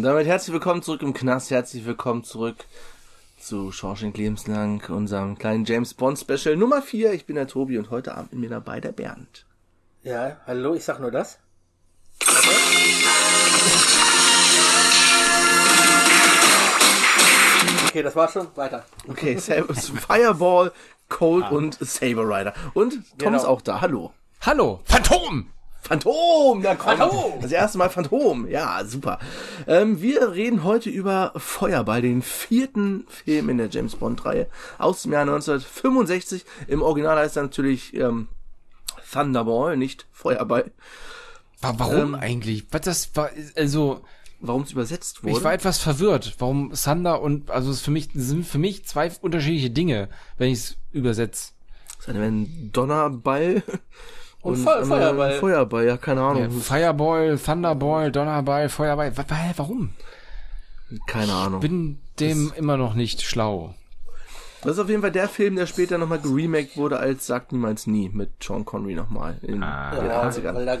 Und damit herzlich willkommen zurück im Knast, herzlich willkommen zurück zu Shawshank Lebenslang, unserem kleinen James Bond Special Nummer 4. Ich bin der Tobi und heute Abend mit mir dabei der Bernd. Ja, hallo, ich sag nur das. Okay, das war's schon. Weiter. Okay, Saber, Fireball, Cold und Saber Rider. Und Tom Genau. ist auch da, hallo. Hallo, Phantom! Phantom, da kommt. Phantom. Das erste Mal Phantom, ja, super. Ähm, wir reden heute über Feuerball, den vierten Film in der James Bond-Reihe aus dem Jahr 1965. Im Original heißt er natürlich ähm, Thunderball, nicht Feuerball. Wa- Warum eigentlich? Was das war, also, Warum es übersetzt wurde? ich war etwas verwirrt. Warum Thunder und, also, es für mich, sind für mich zwei unterschiedliche Dinge, wenn ich es übersetze. Das wäre ein Donnerball Und Feu- andere Feuerball. Feuerball, ja, keine Ahnung. Ja, Fireball, Thunderball, Donnerball, Feuerball. Warum? keine Ahnung. Bin dem immer noch nicht schlau. Das ist auf jeden Fall der Film, der später nochmal geremaked wurde als Sagt niemals nie mit Sean Connery nochmal in Ah. den Ja, 80ern. weil da,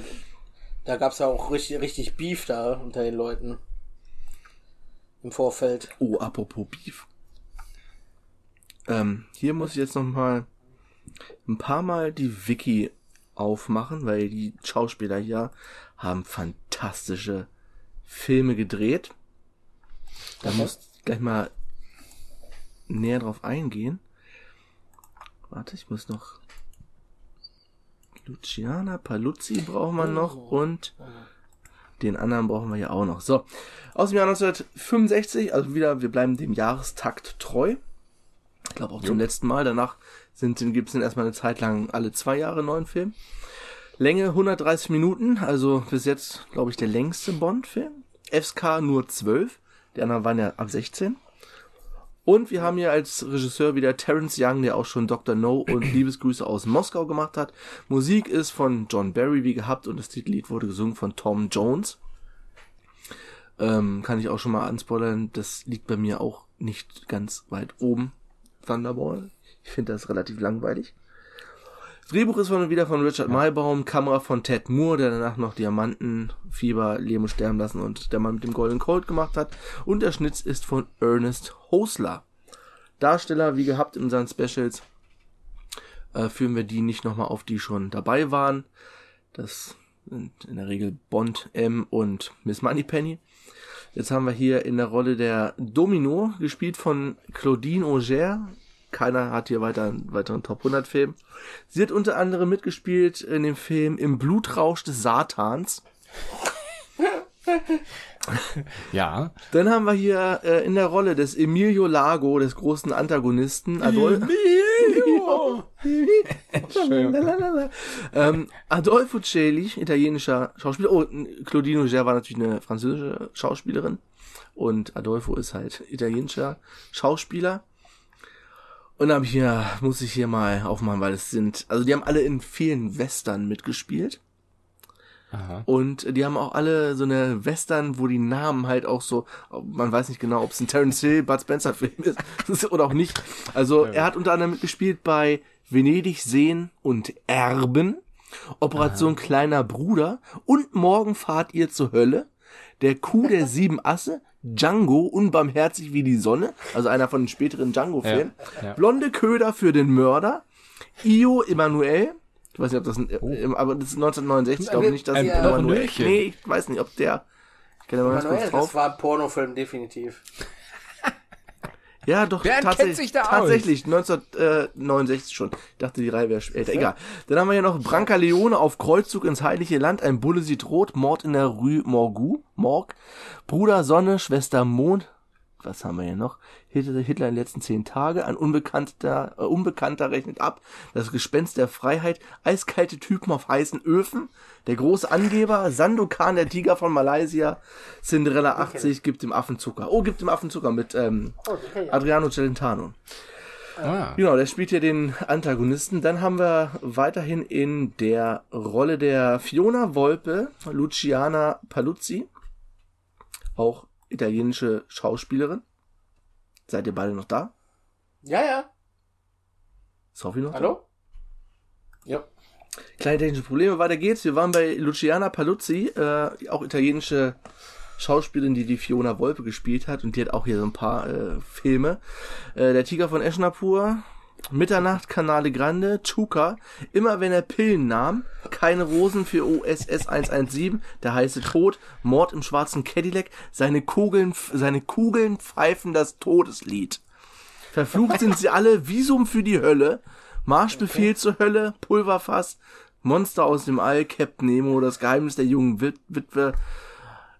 da gab's ja auch richtig, richtig Beef da unter den Leuten. Im Vorfeld. Oh, apropos Beef. Ähm, hier muss ich jetzt noch mal ein paar Mal die Wiki aufmachen, weil die Schauspieler hier haben fantastische Filme gedreht. Da Okay. muss ich gleich mal näher drauf eingehen. Warte, ich muss noch Luciana Paluzzi brauchen wir noch und den anderen brauchen wir ja auch noch. So, aus dem Jahr 1965, also wieder, wir bleiben dem Jahrestakt treu. Ich glaube auch zum letzten Mal. Danach sind, gibt es dann erstmal eine Zeit lang alle zwei Jahre einen neuen Film. Länge 130 Minuten, also bis jetzt, glaube ich, der längste Bond-Film. FSK nur 12, die anderen waren ja ab 16. Und wir haben hier als Regisseur wieder Terence Young, der auch schon Dr. No und Liebesgrüße aus Moskau gemacht hat. Musik ist von John Barry, wie gehabt, und das Titellied wurde gesungen von Tom Jones. Ähm, kann ich auch schon mal anspoilern, das liegt bei mir auch nicht ganz weit oben. Thunderball. Ich finde das relativ langweilig. Drehbuch ist von, wieder von Richard Maybaum, Kamera von Ted Moore, der danach noch Diamanten, Fieber, Leben Sterben lassen und der Mann mit dem Golden Colt gemacht hat. Und der Schnitt ist von Ernest Hosler. Darsteller, wie gehabt in unseren Specials, äh, führen wir die nicht nochmal auf, die schon dabei waren. Das sind in der Regel Bond, M und Miss Moneypenny. Jetzt haben wir hier in der Rolle der Domino, gespielt von Claudine Auger. Keiner hat hier weiter einen weiteren Top 100 Film. Sie hat unter anderem mitgespielt in dem Film Im Blutrausch des Satans. Ja. Dann haben wir hier äh, in der Rolle des Emilio Lago, des großen Antagonisten, Adol Lalalala. ähm, Adolfo Celi, italienischer Schauspieler. Oh, Claudine Auger war natürlich eine französische Schauspielerin. Und Adolfo ist halt italienischer Schauspieler. Und dann hab ich hier, muss ich hier mal aufmachen, weil es sind, also die haben alle in vielen Western mitgespielt. Aha. Und die haben auch alle so eine Western, wo die Namen halt auch so, man weiß nicht genau, ob es ein Terence Hill, Bud Spencer Film ist oder auch nicht. Also er hat unter anderem mitgespielt bei Venedig sehen und Erben, Operation kleiner Bruder und Morgen fahrt ihr zur Hölle, der Kuh der sieben Asse, Django, unbarmherzig wie die Sonne, also einer von den späteren Django-Filmen, Ja, ja. Blonde Köder für den Mörder, Io Emanuel, ich weiß nicht, ob das ein, äh, aber das ist 1969, ich glaube nicht, dass Ein Emanuel, nee, ich weiß nicht, ob der, ich kann da mal ganz kurz drauf. das war ein Pornofilm, definitiv. Ja, doch, kennt tatsächlich, sich da aus? tatsächlich, 1969 schon. Ich dachte, die Reihe wäre älter. Egal. Dann haben wir hier noch Branca Leone auf Kreuzzug ins Heilige Land. Ein Bulle sieht rot. Mord in der Rue Morgue. Morgue. Bruder Sonne, Schwester Mond. Was haben wir hier noch? Hitler, Hitler in den letzten zehn Tage. Ein Unbekannter, äh, Unbekannter rechnet ab. Das Gespenst der Freiheit. Eiskalte Typen auf heißen Öfen. Der große Angeber. Sandokan, der Tiger von Malaysia. Cinderella 80 gibt dem Affen Zucker. Oh, gibt dem Affen Zucker mit ähm, Adriano Celentano. Ah. Genau, der spielt hier den Antagonisten. Dann haben wir weiterhin in der Rolle der Fiona Volpe, Luciana Paluzzi, auch italienische Schauspielerin. Seid ihr beide noch da? Ja, ja. Ist Sophie noch Hallo? Ja. da? Kleine technische Probleme, weiter geht's. Wir waren bei Luciana Paluzzi, äh, auch italienische Schauspielerin, die die Fiona Volpe gespielt hat und die hat auch hier so ein paar äh, Filme. Äh, der Tiger von Eschnapur, Mitternacht, Canale Grande, Chuka, immer wenn er Pillen nahm, keine Rosen für OSS 117, der heiße Tod, Mord im schwarzen Cadillac, seine Kugeln, seine Kugeln pfeifen das Todeslied. Verflucht sind sie alle, Visum für die Hölle, Marschbefehl zur Hölle, Pulverfass, Monster aus dem All, Captain Nemo, das Geheimnis der jungen Wit Witwe,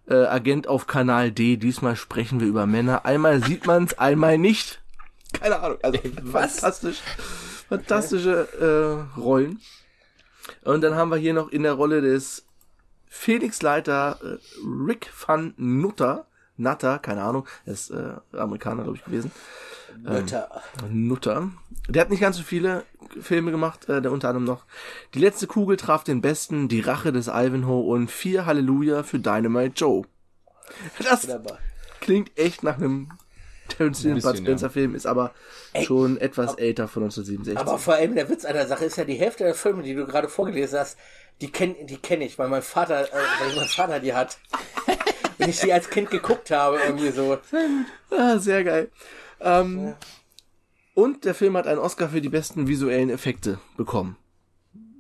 äh, Agent auf Kanal D. Diesmal sprechen wir über Männer. Einmal sieht man's, einmal nicht. Keine Ahnung. Also fantastisch. Fantastische äh, Rollen. Und dann haben wir hier noch in der Rolle des Felix-Leiter äh, Rick van Nutter. Nutter, keine Ahnung. Er ist äh, Amerikaner, glaube ich, gewesen. Mütter. Nutter. Der hat nicht ganz so viele Filme gemacht, äh, der unter anderem noch Die letzte Kugel traf den Besten, Die Rache des Ivanhoe und Vier Halleluja für Dynamite Joe. Das Wunderbar. klingt echt nach einem Terence Hill Ein Bud bisschen, Spencer Film, ist aber schon etwas älter von 1967. Aber vor allem der Witz an der Sache ist ja, die Hälfte der Filme, die du gerade vorgelesen hast, die kenne die kenn ich, weil mein Vater, äh, weil mein Vater die hat. Wenn ich die als Kind geguckt habe, irgendwie so. Ah, sehr geil. Ähm, Und der Film hat einen Oscar für die besten visuellen Effekte bekommen.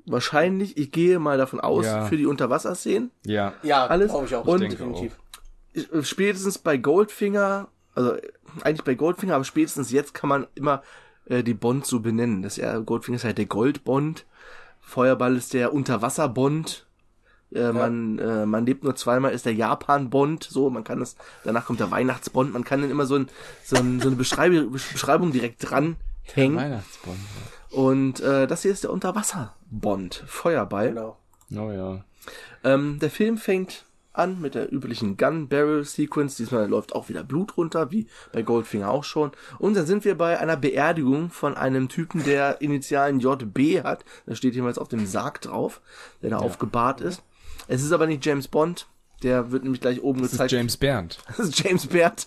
Wahrscheinlich, ich gehe mal davon aus, Ja. für die Unterwasserszenen. Ja. Ja, Alles. glaube ich auch. Und- definitiv. spätestens bei Goldfinger, also eigentlich bei Goldfinger, aber spätestens jetzt kann man immer äh, die Bond so benennen. Das ist ja, Goldfinger ist halt der Goldbond, Feuerball ist der Unterwasserbond, äh, man, äh, man lebt nur zweimal ist der Japan-Bond, so, man kann das, danach kommt der Weihnachtsbond, man kann dann immer so, ein, so, ein, so eine Beschreibung, Beschreibung direkt dran hängen. Weihnachtsbond. Und äh, das hier ist der Unterwasserbond, Feuerball. Genau. Oh ja. Ähm, der Film fängt an mit der üblichen Gun Barrel Sequence. Diesmal läuft auch wieder Blut runter, wie bei Goldfinger auch schon. Und dann sind wir bei einer Beerdigung von einem Typen, der Initialen JB hat. Das steht jemals auf dem Sarg drauf, der da aufgebahrt ist. Es ist aber nicht James Bond. Der wird nämlich gleich oben Das ist gezeigt. James Bernd. Das ist James Baird.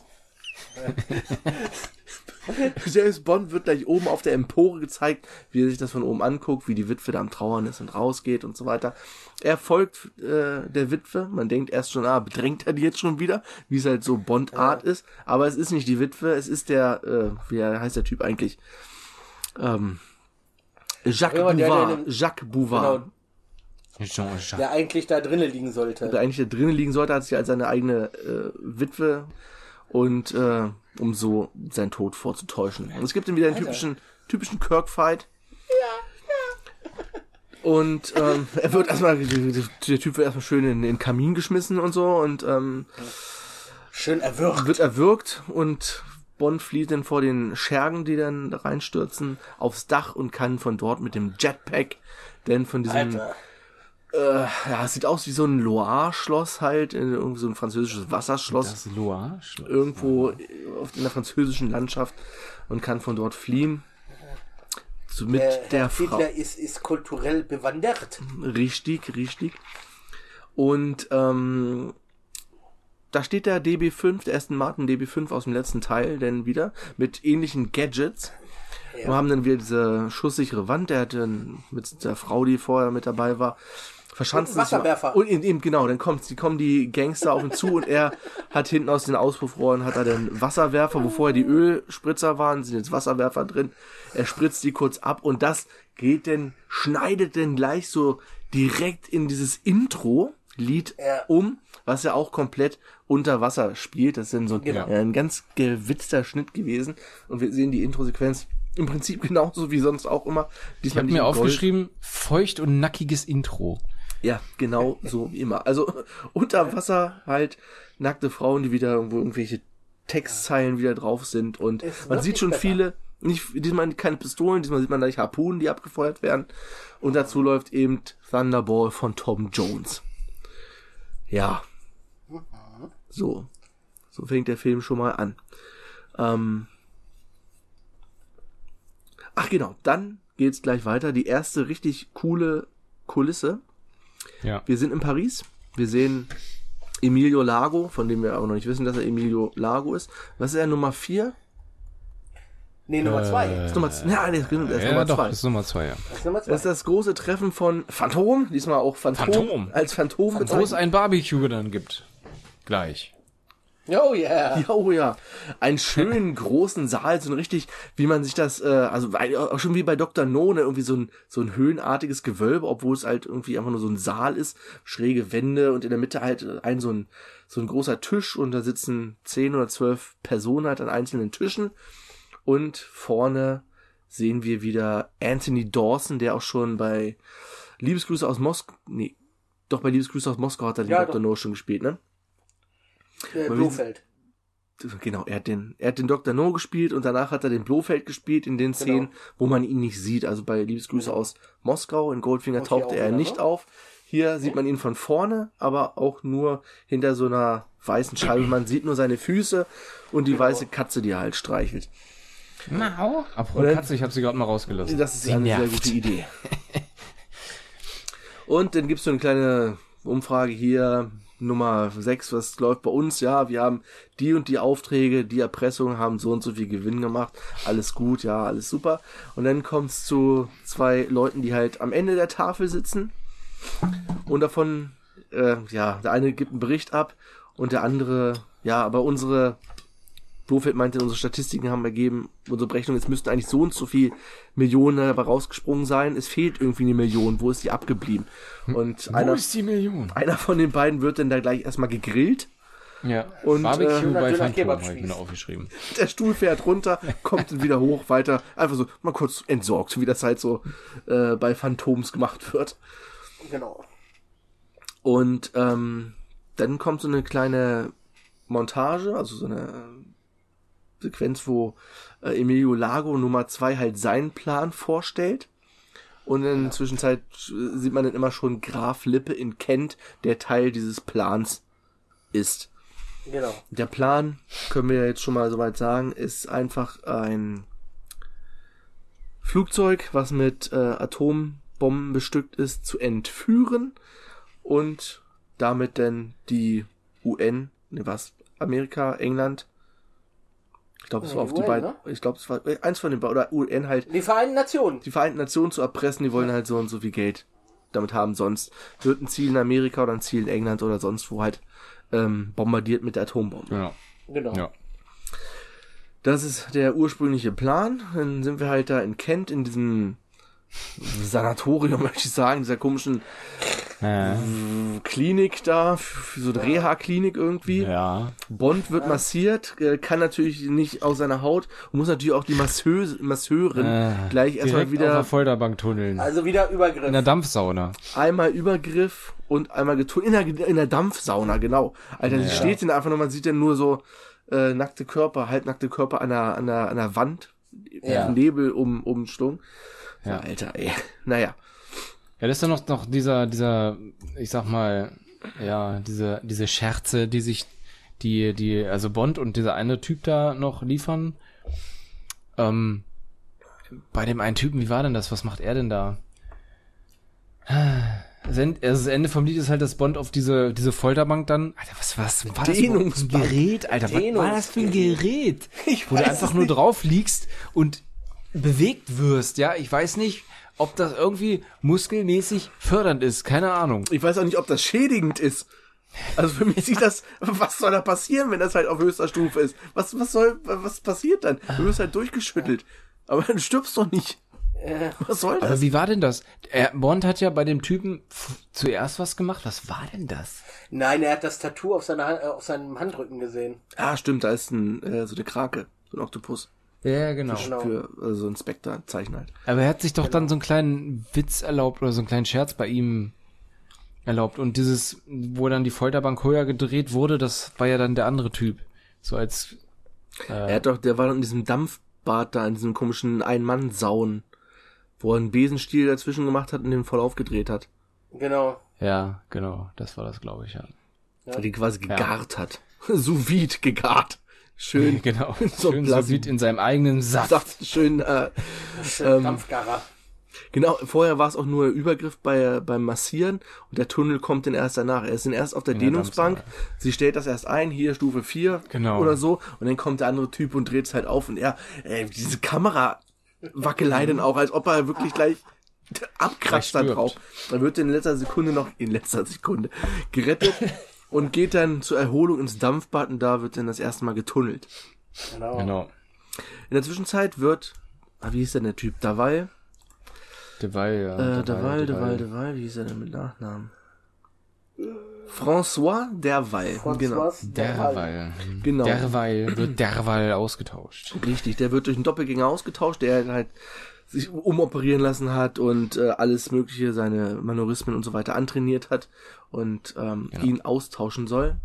James Bond wird gleich oben auf der Empore gezeigt, wie er sich das von oben anguckt, wie die Witwe da am Trauern ist und rausgeht und so weiter. Er folgt äh, der Witwe. Man denkt erst schon, ah, bedrängt er die jetzt schon wieder, wie es halt so Bond-Art ist. Aber es ist nicht die Witwe, es ist der, äh, wie heißt der Typ eigentlich? Ähm, Jacques Ja, der, der Bouvard. den- Jacques Bouvard. Genau, Jean-Jacques. der eigentlich da drinnen liegen sollte. der eigentlich da drinnen liegen sollte, hat sich als seine eigene äh, Witwe und äh, um so seinen Tod vorzutäuschen. Und es gibt dann wieder einen typischen, typischen Kirk-Fight. Und ähm, er wird erstmal, der Typ wird erstmal schön in den Kamin geschmissen und so und ähm, Schön erwürgt. wird erwürgt und Bond flieht dann vor den Schergen, die dann da reinstürzen, aufs Dach und kann von dort mit dem Jetpack denn von diesem Alter. Äh, ja, es sieht aus wie so ein Loire-Schloss halt, äh, irgendwie so ein französisches Wasserschloss, Das Loire. irgendwo auf, in der französischen Landschaft und kann von dort fliehen. So mit Der, der Herr Frau. Ist, ist kulturell bewandert. Richtig, richtig. Und ähm, da steht der DB5, der Aston Martin DB5 aus dem letzten Teil, denn wieder mit ähnlichen Gadgets. Wir haben dann wieder diese schusssichere Wand, der hat dann mit der Frau, die vorher mit dabei war, verschanzt Und Wasserwerfer. Und eben, genau, dann kommt, die kommen die Gangster auf ihn zu und er hat hinten aus den Auspuffrohren hat er den Wasserwerfer, wo vorher die Ölspritzer waren, sind jetzt Wasserwerfer drin. Er spritzt die kurz ab und das geht denn, schneidet denn gleich so direkt in dieses Intro Lied Ja. um, was ja auch komplett unter Wasser spielt. Das ist dann so ein, Genau. äh, ein ganz gewitzter Schnitt gewesen. Und wir sehen die Intro-Sequenz im Prinzip genauso wie sonst auch immer. Ich Diesmal habe nicht mir in Gold. aufgeschrieben, feucht und nackiges Intro. Ja, genau so wie immer. Also unter Wasser halt nackte Frauen, die wieder irgendwo irgendwelche Textzeilen wieder drauf sind und Ist man sieht schon besser. viele, nicht, diesmal keine Pistolen, diesmal sieht man gleich Harpunen, die abgefeuert werden und dazu läuft eben Thunderball von Tom Jones. Ja. So. So fängt der Film schon mal an. Ähm Ach genau, dann geht's gleich weiter. Die erste richtig coole Kulisse. Ja. Wir sind in Paris. Wir sehen Emilio Lago, von dem wir aber noch nicht wissen, dass er Emilio Lago ist. Was ist er, Nummer 4? Nee, Nummer zwei. Äh, Nummer, ja, nee, das ist ja, Nummer doch, 2. ist Nummer zwei, ja. Das ist Nummer zwei. Das ist das große Treffen von Phantom, diesmal auch Phantom, Phantom. als Phantom Wo es ein Barbecue dann gibt. Gleich. Oh yeah. Ja, oh ja. Einen schönen großen Saal, so ein richtig, wie man sich das, äh, also auch schon wie bei Dr. No, ne, irgendwie so ein, so ein höhenartiges Gewölbe, obwohl es halt irgendwie einfach nur so ein Saal ist, schräge Wände und in der Mitte halt ein so ein, so ein großer Tisch und da sitzen zehn oder zwölf Personen halt an einzelnen Tischen und vorne sehen wir wieder Anthony Dawson, der auch schon bei Liebesgrüße aus Moskau, nee, doch bei Liebesgrüße aus Moskau hat er den Ja, Dr. doch. No schon gespielt, ne? Äh, Blofeld. Genau, er hat den, er hat den Dr. No gespielt und danach hat er den Blofeld gespielt in den Szenen, wo man ihn nicht sieht. Also bei Liebesgrüße aus Moskau, in Goldfinger hier tauchte auch er wieder, nicht ne? auf. Hier sieht man ihn von vorne, aber auch nur hinter so einer weißen Scheibe. Man sieht nur seine Füße und die weiße Katze, die er halt streichelt. Na, Apropos Katze, ich habe sie gerade mal rausgelassen. Das ist Sie eine sehr nervt. gute Idee. Und dann gibt's so eine kleine Umfrage hier, Nummer 6, was läuft bei uns? Ja, wir haben die und die Aufträge, die Erpressung, haben so und so viel Gewinn gemacht. Alles gut, ja, alles super. Und dann kommt's zu zwei Leuten, die halt am Ende der Tafel sitzen. Und davon, äh, ja, der eine gibt einen Bericht ab und der andere, ja, aber unsere Blofeld meinte, unsere Statistiken haben ergeben, unsere Berechnung, es müssten eigentlich so und so viel Millionen dabei rausgesprungen sein. Es fehlt irgendwie eine Million. Wo ist die abgeblieben? Und Wo einer, ist die Million? einer von den beiden wird dann da gleich erstmal gegrillt. Ja. Und, Barbecue äh, bei Phantom habe ich mir aufgeschrieben. Der Stuhl fährt runter, kommt dann wieder hoch, weiter. Einfach so mal kurz entsorgt, so wie das halt so äh, bei Phantoms gemacht wird. Genau. Und ähm, dann kommt so eine kleine Montage, also so eine Sequenz, wo äh, Emilio Lago Nummer zwei halt seinen Plan vorstellt. Und in der Zwischenzeit äh, sieht man dann immer schon Graf Lippe in Kent, der Teil dieses Plans ist. Genau. Der Plan, können wir jetzt schon mal soweit sagen, ist einfach ein Flugzeug, was mit äh, Atombomben bestückt ist, zu entführen und damit dann die UN, ne was, Amerika, England, ich glaube, es war die auf die UN, beiden, ne? ich glaube, es war äh, eins von den beiden, oder UN halt, Die Vereinten Nationen. die Vereinten Nationen zu erpressen, die wollen halt so und so viel Geld damit haben, sonst wird ein Ziel in Amerika oder ein Ziel in England oder sonst wo halt ähm, bombardiert mit der Atombombe. Ja. Genau. ja. Das ist der ursprüngliche Plan. Dann sind wir halt da in Kent in diesem Sanatorium, möchte ich sagen, dieser komischen Äh, Klinik da, so eine Reha-Klinik irgendwie. ja. Bond wird massiert, äh, kann natürlich nicht aus seiner Haut und muss natürlich auch die Masseuse, Masseurin Äh, gleich erstmal Direkt auf wieder der Folterbank tunneln. Also wieder Übergriff. In der Dampfsauna. einmal Übergriff und einmal getun in der, in der Dampfsauna, genau. Alter, die Ja. steht denn einfach nur, man sieht ja nur so äh, nackte Körper, halbnackte Körper an der, an der, an der Wand, Ja. Nebel um, umschlungen. Ja. Alter, ey. Naja. Ja, das ist dann noch, noch dieser, dieser, ich sag mal, ja, diese, diese Scherze, die sich die, die, also Bond und dieser eine Typ da noch liefern. Ähm, bei dem einen Typen, wie war denn das? Was macht er denn da? Das Ende, also das Ende vom Lied ist halt, dass Bond auf diese, diese Folterbank dann, Alter, was, was war das für ein. Gerät, Alter? Was war das für ein Gerät? Ich wo du einfach nur drauf liegst und bewegt wirst, ja? Ich weiß nicht, ob das irgendwie muskelmäßig fördernd ist, keine Ahnung. Ich weiß auch nicht, ob das schädigend ist. Also für mich sieht das, was soll da passieren, wenn das halt auf höchster Stufe ist? Was, was soll, was passiert dann? Du wirst halt durchgeschüttelt. Aber du stirbst doch nicht. Was soll das? Aber wie war denn das? Er, Bond hat ja bei dem Typen zuerst was gemacht. Was war denn das? Nein, er hat das Tattoo auf, seiner, äh, auf seinem Handrücken gesehen. Ah, stimmt, da ist ein, äh, so eine Krake, so ein Oktopus. Ja, genau. Genau. Für äh, so ein Spectre-Zeichen halt. Aber er hat sich doch dann so einen kleinen Witz erlaubt oder so einen kleinen Scherz bei ihm erlaubt. Und dieses, wo dann die Folterbank höher gedreht wurde, das war ja dann der andere Typ. So als, Er hat doch, der war doch in diesem Dampfbad da, in diesem komischen Ein-Mann-Sauen, wo er einen Besenstiel dazwischen gemacht hat und den voll aufgedreht hat. Genau. ja, genau, das war das, glaube ich, ja. Ja. Die quasi gegart hat. Sous gegart. Schön. Genau. So Schön blasen. so sieht in seinem eigenen Saft. Sagt schön, äh, Ähm, Dampfgarer. genau, vorher war es auch nur Übergriff bei, beim Massieren und der Tunnel kommt dann erst danach. Er ist dann erst auf der der Dehnungsbank, Dampfsauna. sie stellt das erst ein, hier Stufe 4 Genau. oder so, und dann kommt der andere Typ und dreht es halt auf und er, ey, diese Kamera Wackelei dann auch, als ob er wirklich gleich abkratzt da drauf. Er wird in letzter Sekunde noch, in letzter Sekunde, gerettet und geht dann zur Erholung ins Dampfbad und da wird dann das erste Mal getunnelt. Genau. Genau. In der Zwischenzeit wird, ah, wie hieß denn der Typ? Daval? Deval, ja. Äh, Deval, Deval, Deval, wie hieß er denn mit Nachnamen? François Derval, genau. François Derweil. Genau. Derweil wird Derweil ausgetauscht. Richtig, der wird durch einen Doppelgänger ausgetauscht, der halt sich umoperieren lassen hat und äh, alles mögliche, seine Manorismen und so weiter antrainiert hat und ähm, ihn austauschen soll.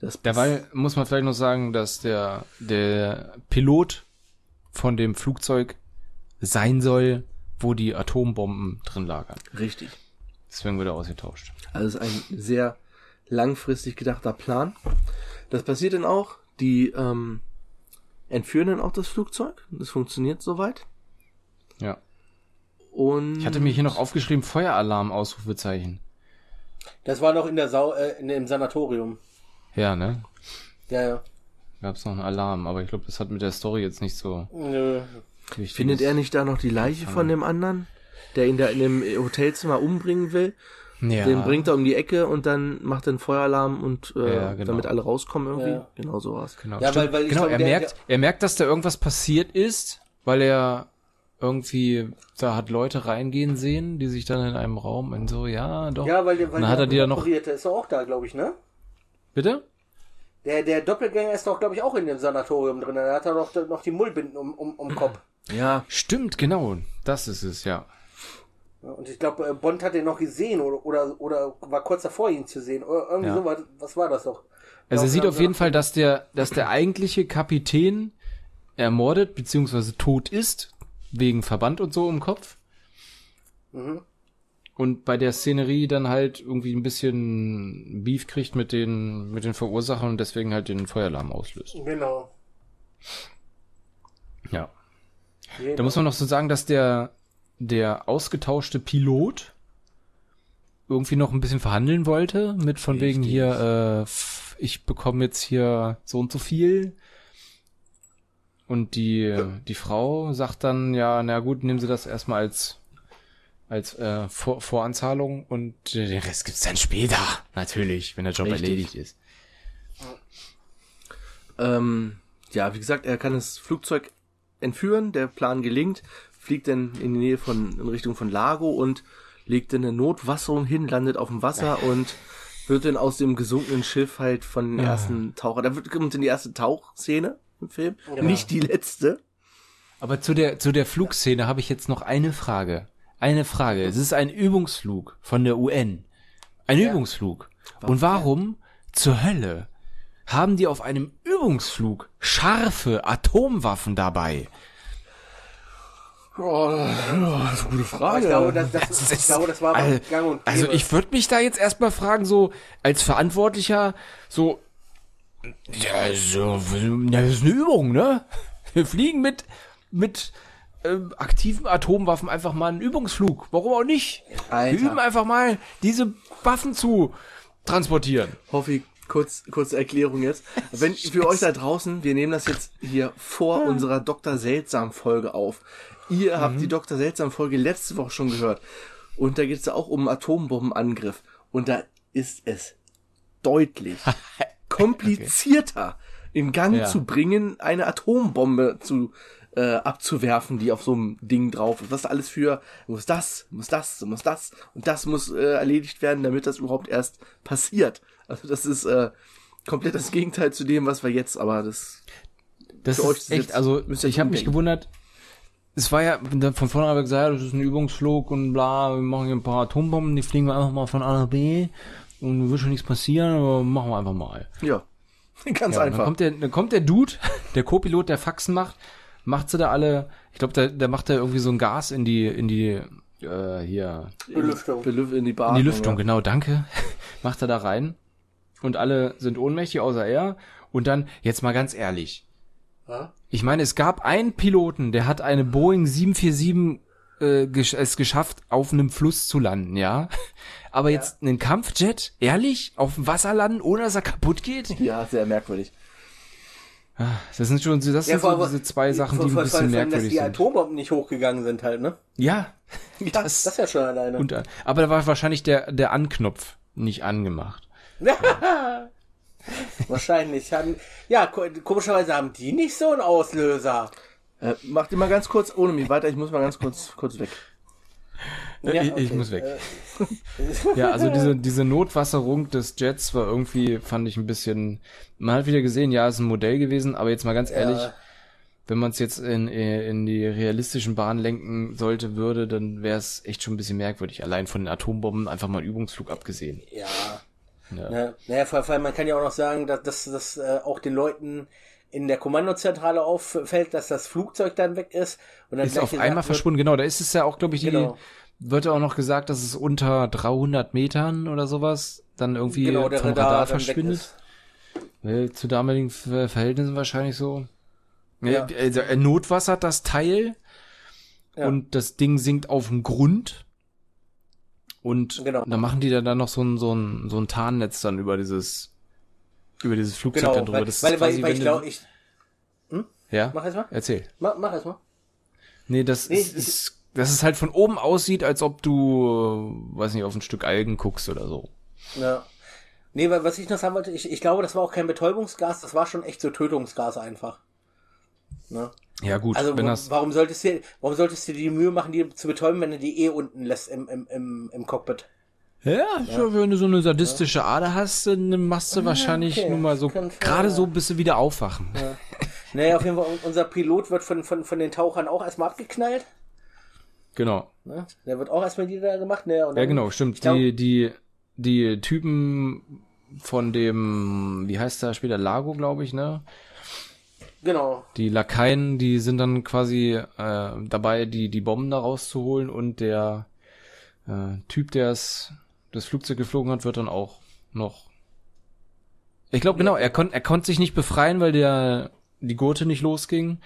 Das Derweil muss man vielleicht noch sagen, dass der, der Pilot von dem Flugzeug sein soll, wo die Atombomben drin lagern. richtig. Deswegen wird er ausgetauscht. Also es ist ein sehr langfristig gedachter Plan. Das passiert dann auch. Die ähm, entführen dann auch das Flugzeug. Das funktioniert soweit. Ja. Und Ich hatte mir hier noch aufgeschrieben, Feueralarm, Ausrufezeichen. Das war noch in der Sau, äh, in, im Sanatorium. Ja, ne? Ja, ja. Gab es noch einen Alarm, aber ich glaube, das hat mit der Story jetzt nicht so Nö. findet er nicht da noch die Leiche von dem anderen, der ihn da in dem Hotelzimmer umbringen will? ja. Den bringt er um die Ecke und dann macht er einen Feueralarm und äh, Ja, genau. damit alle rauskommen irgendwie. Ja. Genau sowas. Genau, Ja, weil- weil ich genau glaube, er, der- merkt, er merkt, dass da irgendwas passiert ist, weil er irgendwie da hat Leute reingehen sehen, die sich dann in einem Raum in so, ja, doch. Ja, weil, der- weil dann hat er die der da noch. operierte ist doch auch da, glaube ich, ne? Bitte? Der, der Doppelgänger ist doch, glaube ich, auch in dem Sanatorium drin. Da hat er doch noch die Mullbinden um, um, um Kopf. Ja, Stimmt, genau. Das ist es, ja. Und ich glaube, äh, Bond hat den noch gesehen oder, oder, oder war kurz davor, ihn zu sehen. Oder irgendwie Ja. so, was, was war das doch? Also er sieht auf jeden. Fall, dass der, dass der eigentliche Kapitän ermordet bzw. tot ist, wegen Verband und so im Kopf. Mhm. Und bei der Szenerie dann halt irgendwie ein bisschen Beef kriegt mit den, mit den Verursachern und deswegen halt den Feueralarm auslöst. Genau. Ja. Genau. Da muss man noch so sagen, dass der, der ausgetauschte Pilot irgendwie noch ein bisschen verhandeln wollte, mit von wegen Richtig. hier, äh, ich bekomme jetzt hier so und so viel. Und die, die Frau sagt dann, ja, na gut, nehmen Sie das erstmal als, als äh, Vor Voranzahlung und äh, den Rest gibt's dann später, natürlich, wenn der Job Richtig. erledigt ist. ähm, ja, wie gesagt, er kann das Flugzeug entführen, der Plan gelingt, fliegt dann in die Nähe von, in Richtung von Lago und legt dann eine Notwasserung hin, landet auf dem Wasser und wird dann aus dem gesunkenen Schiff halt von den Ja. ersten Taucher, da wird, kommt in die erste Tauchszene im Film, Genau. nicht die letzte. Aber zu der, zu der Flugszene habe ich jetzt noch eine Frage. Eine Frage. Es ist ein Übungsflug von der UN. Ein Übungsflug. Und warum zur Hölle haben die auf einem Übungsflug scharfe Atomwaffen dabei? Oh, das ist eine gute Aber ich glaube, das, das, Das ich ist- glaube, das war also, gang und also gäbe. ich würde mich da jetzt erstmal fragen, so als Verantwortlicher, so, ja, so, ja, das ist eine Übung, ne? Wir fliegen mit, mit ähm, aktiven Atomwaffen einfach mal einen Übungsflug. Warum auch nicht? Alter. Wir üben einfach mal, diese Waffen zu transportieren. Hoffi, kurz, kurze Erklärung jetzt. Wenn für euch da draußen, wir nehmen das jetzt hier vor unserer Dr. Seltsam Folge auf. Ihr habt die Dr. Seltsam Folge letzte Woche schon gehört. Und da geht es auch um einen Atombombenangriff. Und da ist es deutlich komplizierter in Gang Ja. zu bringen, eine Atombombe zu äh, abzuwerfen, die auf so einem Ding drauf ist. Was alles für, muss das, muss das, muss das und das muss äh, erledigt werden, damit das überhaupt erst passiert. Also das ist äh, komplett das Gegenteil zu dem, was wir jetzt, aber das Das Für euch ist ist echt, jetzt- also ich habe mich gewundert, es war ja, von vornherein gesagt, das ist ein Übungsflug und bla, wir machen hier ein paar Atombomben, die fliegen wir einfach mal von A nach B und wird schon nichts passieren, aber machen wir einfach mal. ja ganz Ja, einfach. Dann kommt, der, dann kommt der Dude, der Co-Pilot, der Faxen macht, macht sie da alle, ich glaube, der, der macht da irgendwie so ein Gas in die, in die, äh, hier, Belüftung. Belüf in die Bar. in die Lüftung, genau, danke. Macht er da rein. Und alle sind ohnmächtig, außer er. Und dann, jetzt mal ganz ehrlich. Ich meine, es gab einen Piloten, der hat eine Boeing 747 äh, gesch es geschafft, auf einem Fluss zu landen, ja. Aber jetzt einen Kampfjet, ehrlich, auf dem Wasser landen, ohne dass er kaputt geht? Ja, sehr merkwürdig. Das sind schon, das sind so diese zwei Sachen, die vor- ein vor- bisschen vor allem, dass merkwürdig die sind. Atombomben nicht hochgegangen sind halt, ne? Ja, Das, das ist ja schon alleine. und, aber da war wahrscheinlich der, der Anknopf nicht angemacht. Wahrscheinlich haben, ja, ko- komischerweise haben die nicht so einen Auslöser. Äh, mach dir mal ganz kurz ohne mich weiter, ich muss mal ganz kurz kurz weg. Ja, ich, ich okay. muss weg. Äh, Ja, also diese, diese Notwasserung des Jets war irgendwie, fand ich ein bisschen, man hat wieder gesehen, ja, ist ein Modell gewesen, aber jetzt mal ganz ehrlich, Ja. wenn man es jetzt in, in die realistischen Bahnen lenken sollte, würde, dann wäre es echt schon ein bisschen merkwürdig. Allein von den Atombomben einfach mal einen Übungsflug abgesehen. Ja. Ja. Ne? Naja, vor allem, man kann ja auch noch sagen, dass dass das äh, auch den Leuten in der Kommandozentrale auffällt, dass das Flugzeug dann weg ist. Und dann Ist auf einmal wird, verschwunden, genau, da ist es ja auch, glaube ich, die, Genau. wird ja auch noch gesagt, dass es unter 300 Metern oder sowas dann irgendwie Genau, der vom Radar, Radar verschwindet. Weil zu damaligen Ver- Verhältnissen wahrscheinlich so. Ja. Ja. Also, er notwassert das Teil Ja. und das Ding sinkt auf dem Grund. Und Genau. da machen die da dann noch so ein, so ein, so ein Tarnnetz dann über dieses, über dieses Flugzeug Genau, dann drüber. weil, das ist weil, weil, quasi, weil ich glaube, ich, ja, mach erst mal, erzähl. mach, mach erst mal. Nee, das Nee, ist, ist, dass es halt von oben aussieht, als ob du, äh, weiß nicht, auf ein Stück Algen guckst oder so. Ja. Nee, weil was ich noch sagen wollte, ich, ich glaube, das war auch kein Betäubungsgas, das war schon echt so Tötungsgas einfach. Ne? Ja, gut, Also wenn das, warum solltest du warum solltest du dir die Mühe machen, die zu betäuben, wenn du die eh unten lässt im, im, im, im Cockpit? Ja, so, wenn du so eine sadistische Ader hast, dann machst du wahrscheinlich okay. nur mal so, gerade ja. so, bis du wieder aufwachen. Naja, auf jeden Fall, unser Pilot wird von, von, von den Tauchern auch erstmal abgeknallt. Genau. Ne? Der wird auch erstmal niedergemacht. Ne? Und Ja, genau, stimmt. Glaub, die, die, die Typen von dem, wie heißt der später, Lago, glaube ich, ne? Genau. Die Lakaien, die sind dann quasi äh, dabei, die, die Bomben da rauszuholen und der äh, Typ, der es, das Flugzeug geflogen hat, wird dann auch noch. Ich glaube, genau, er konnte er konnte sich nicht befreien, weil der die Gurte nicht losging.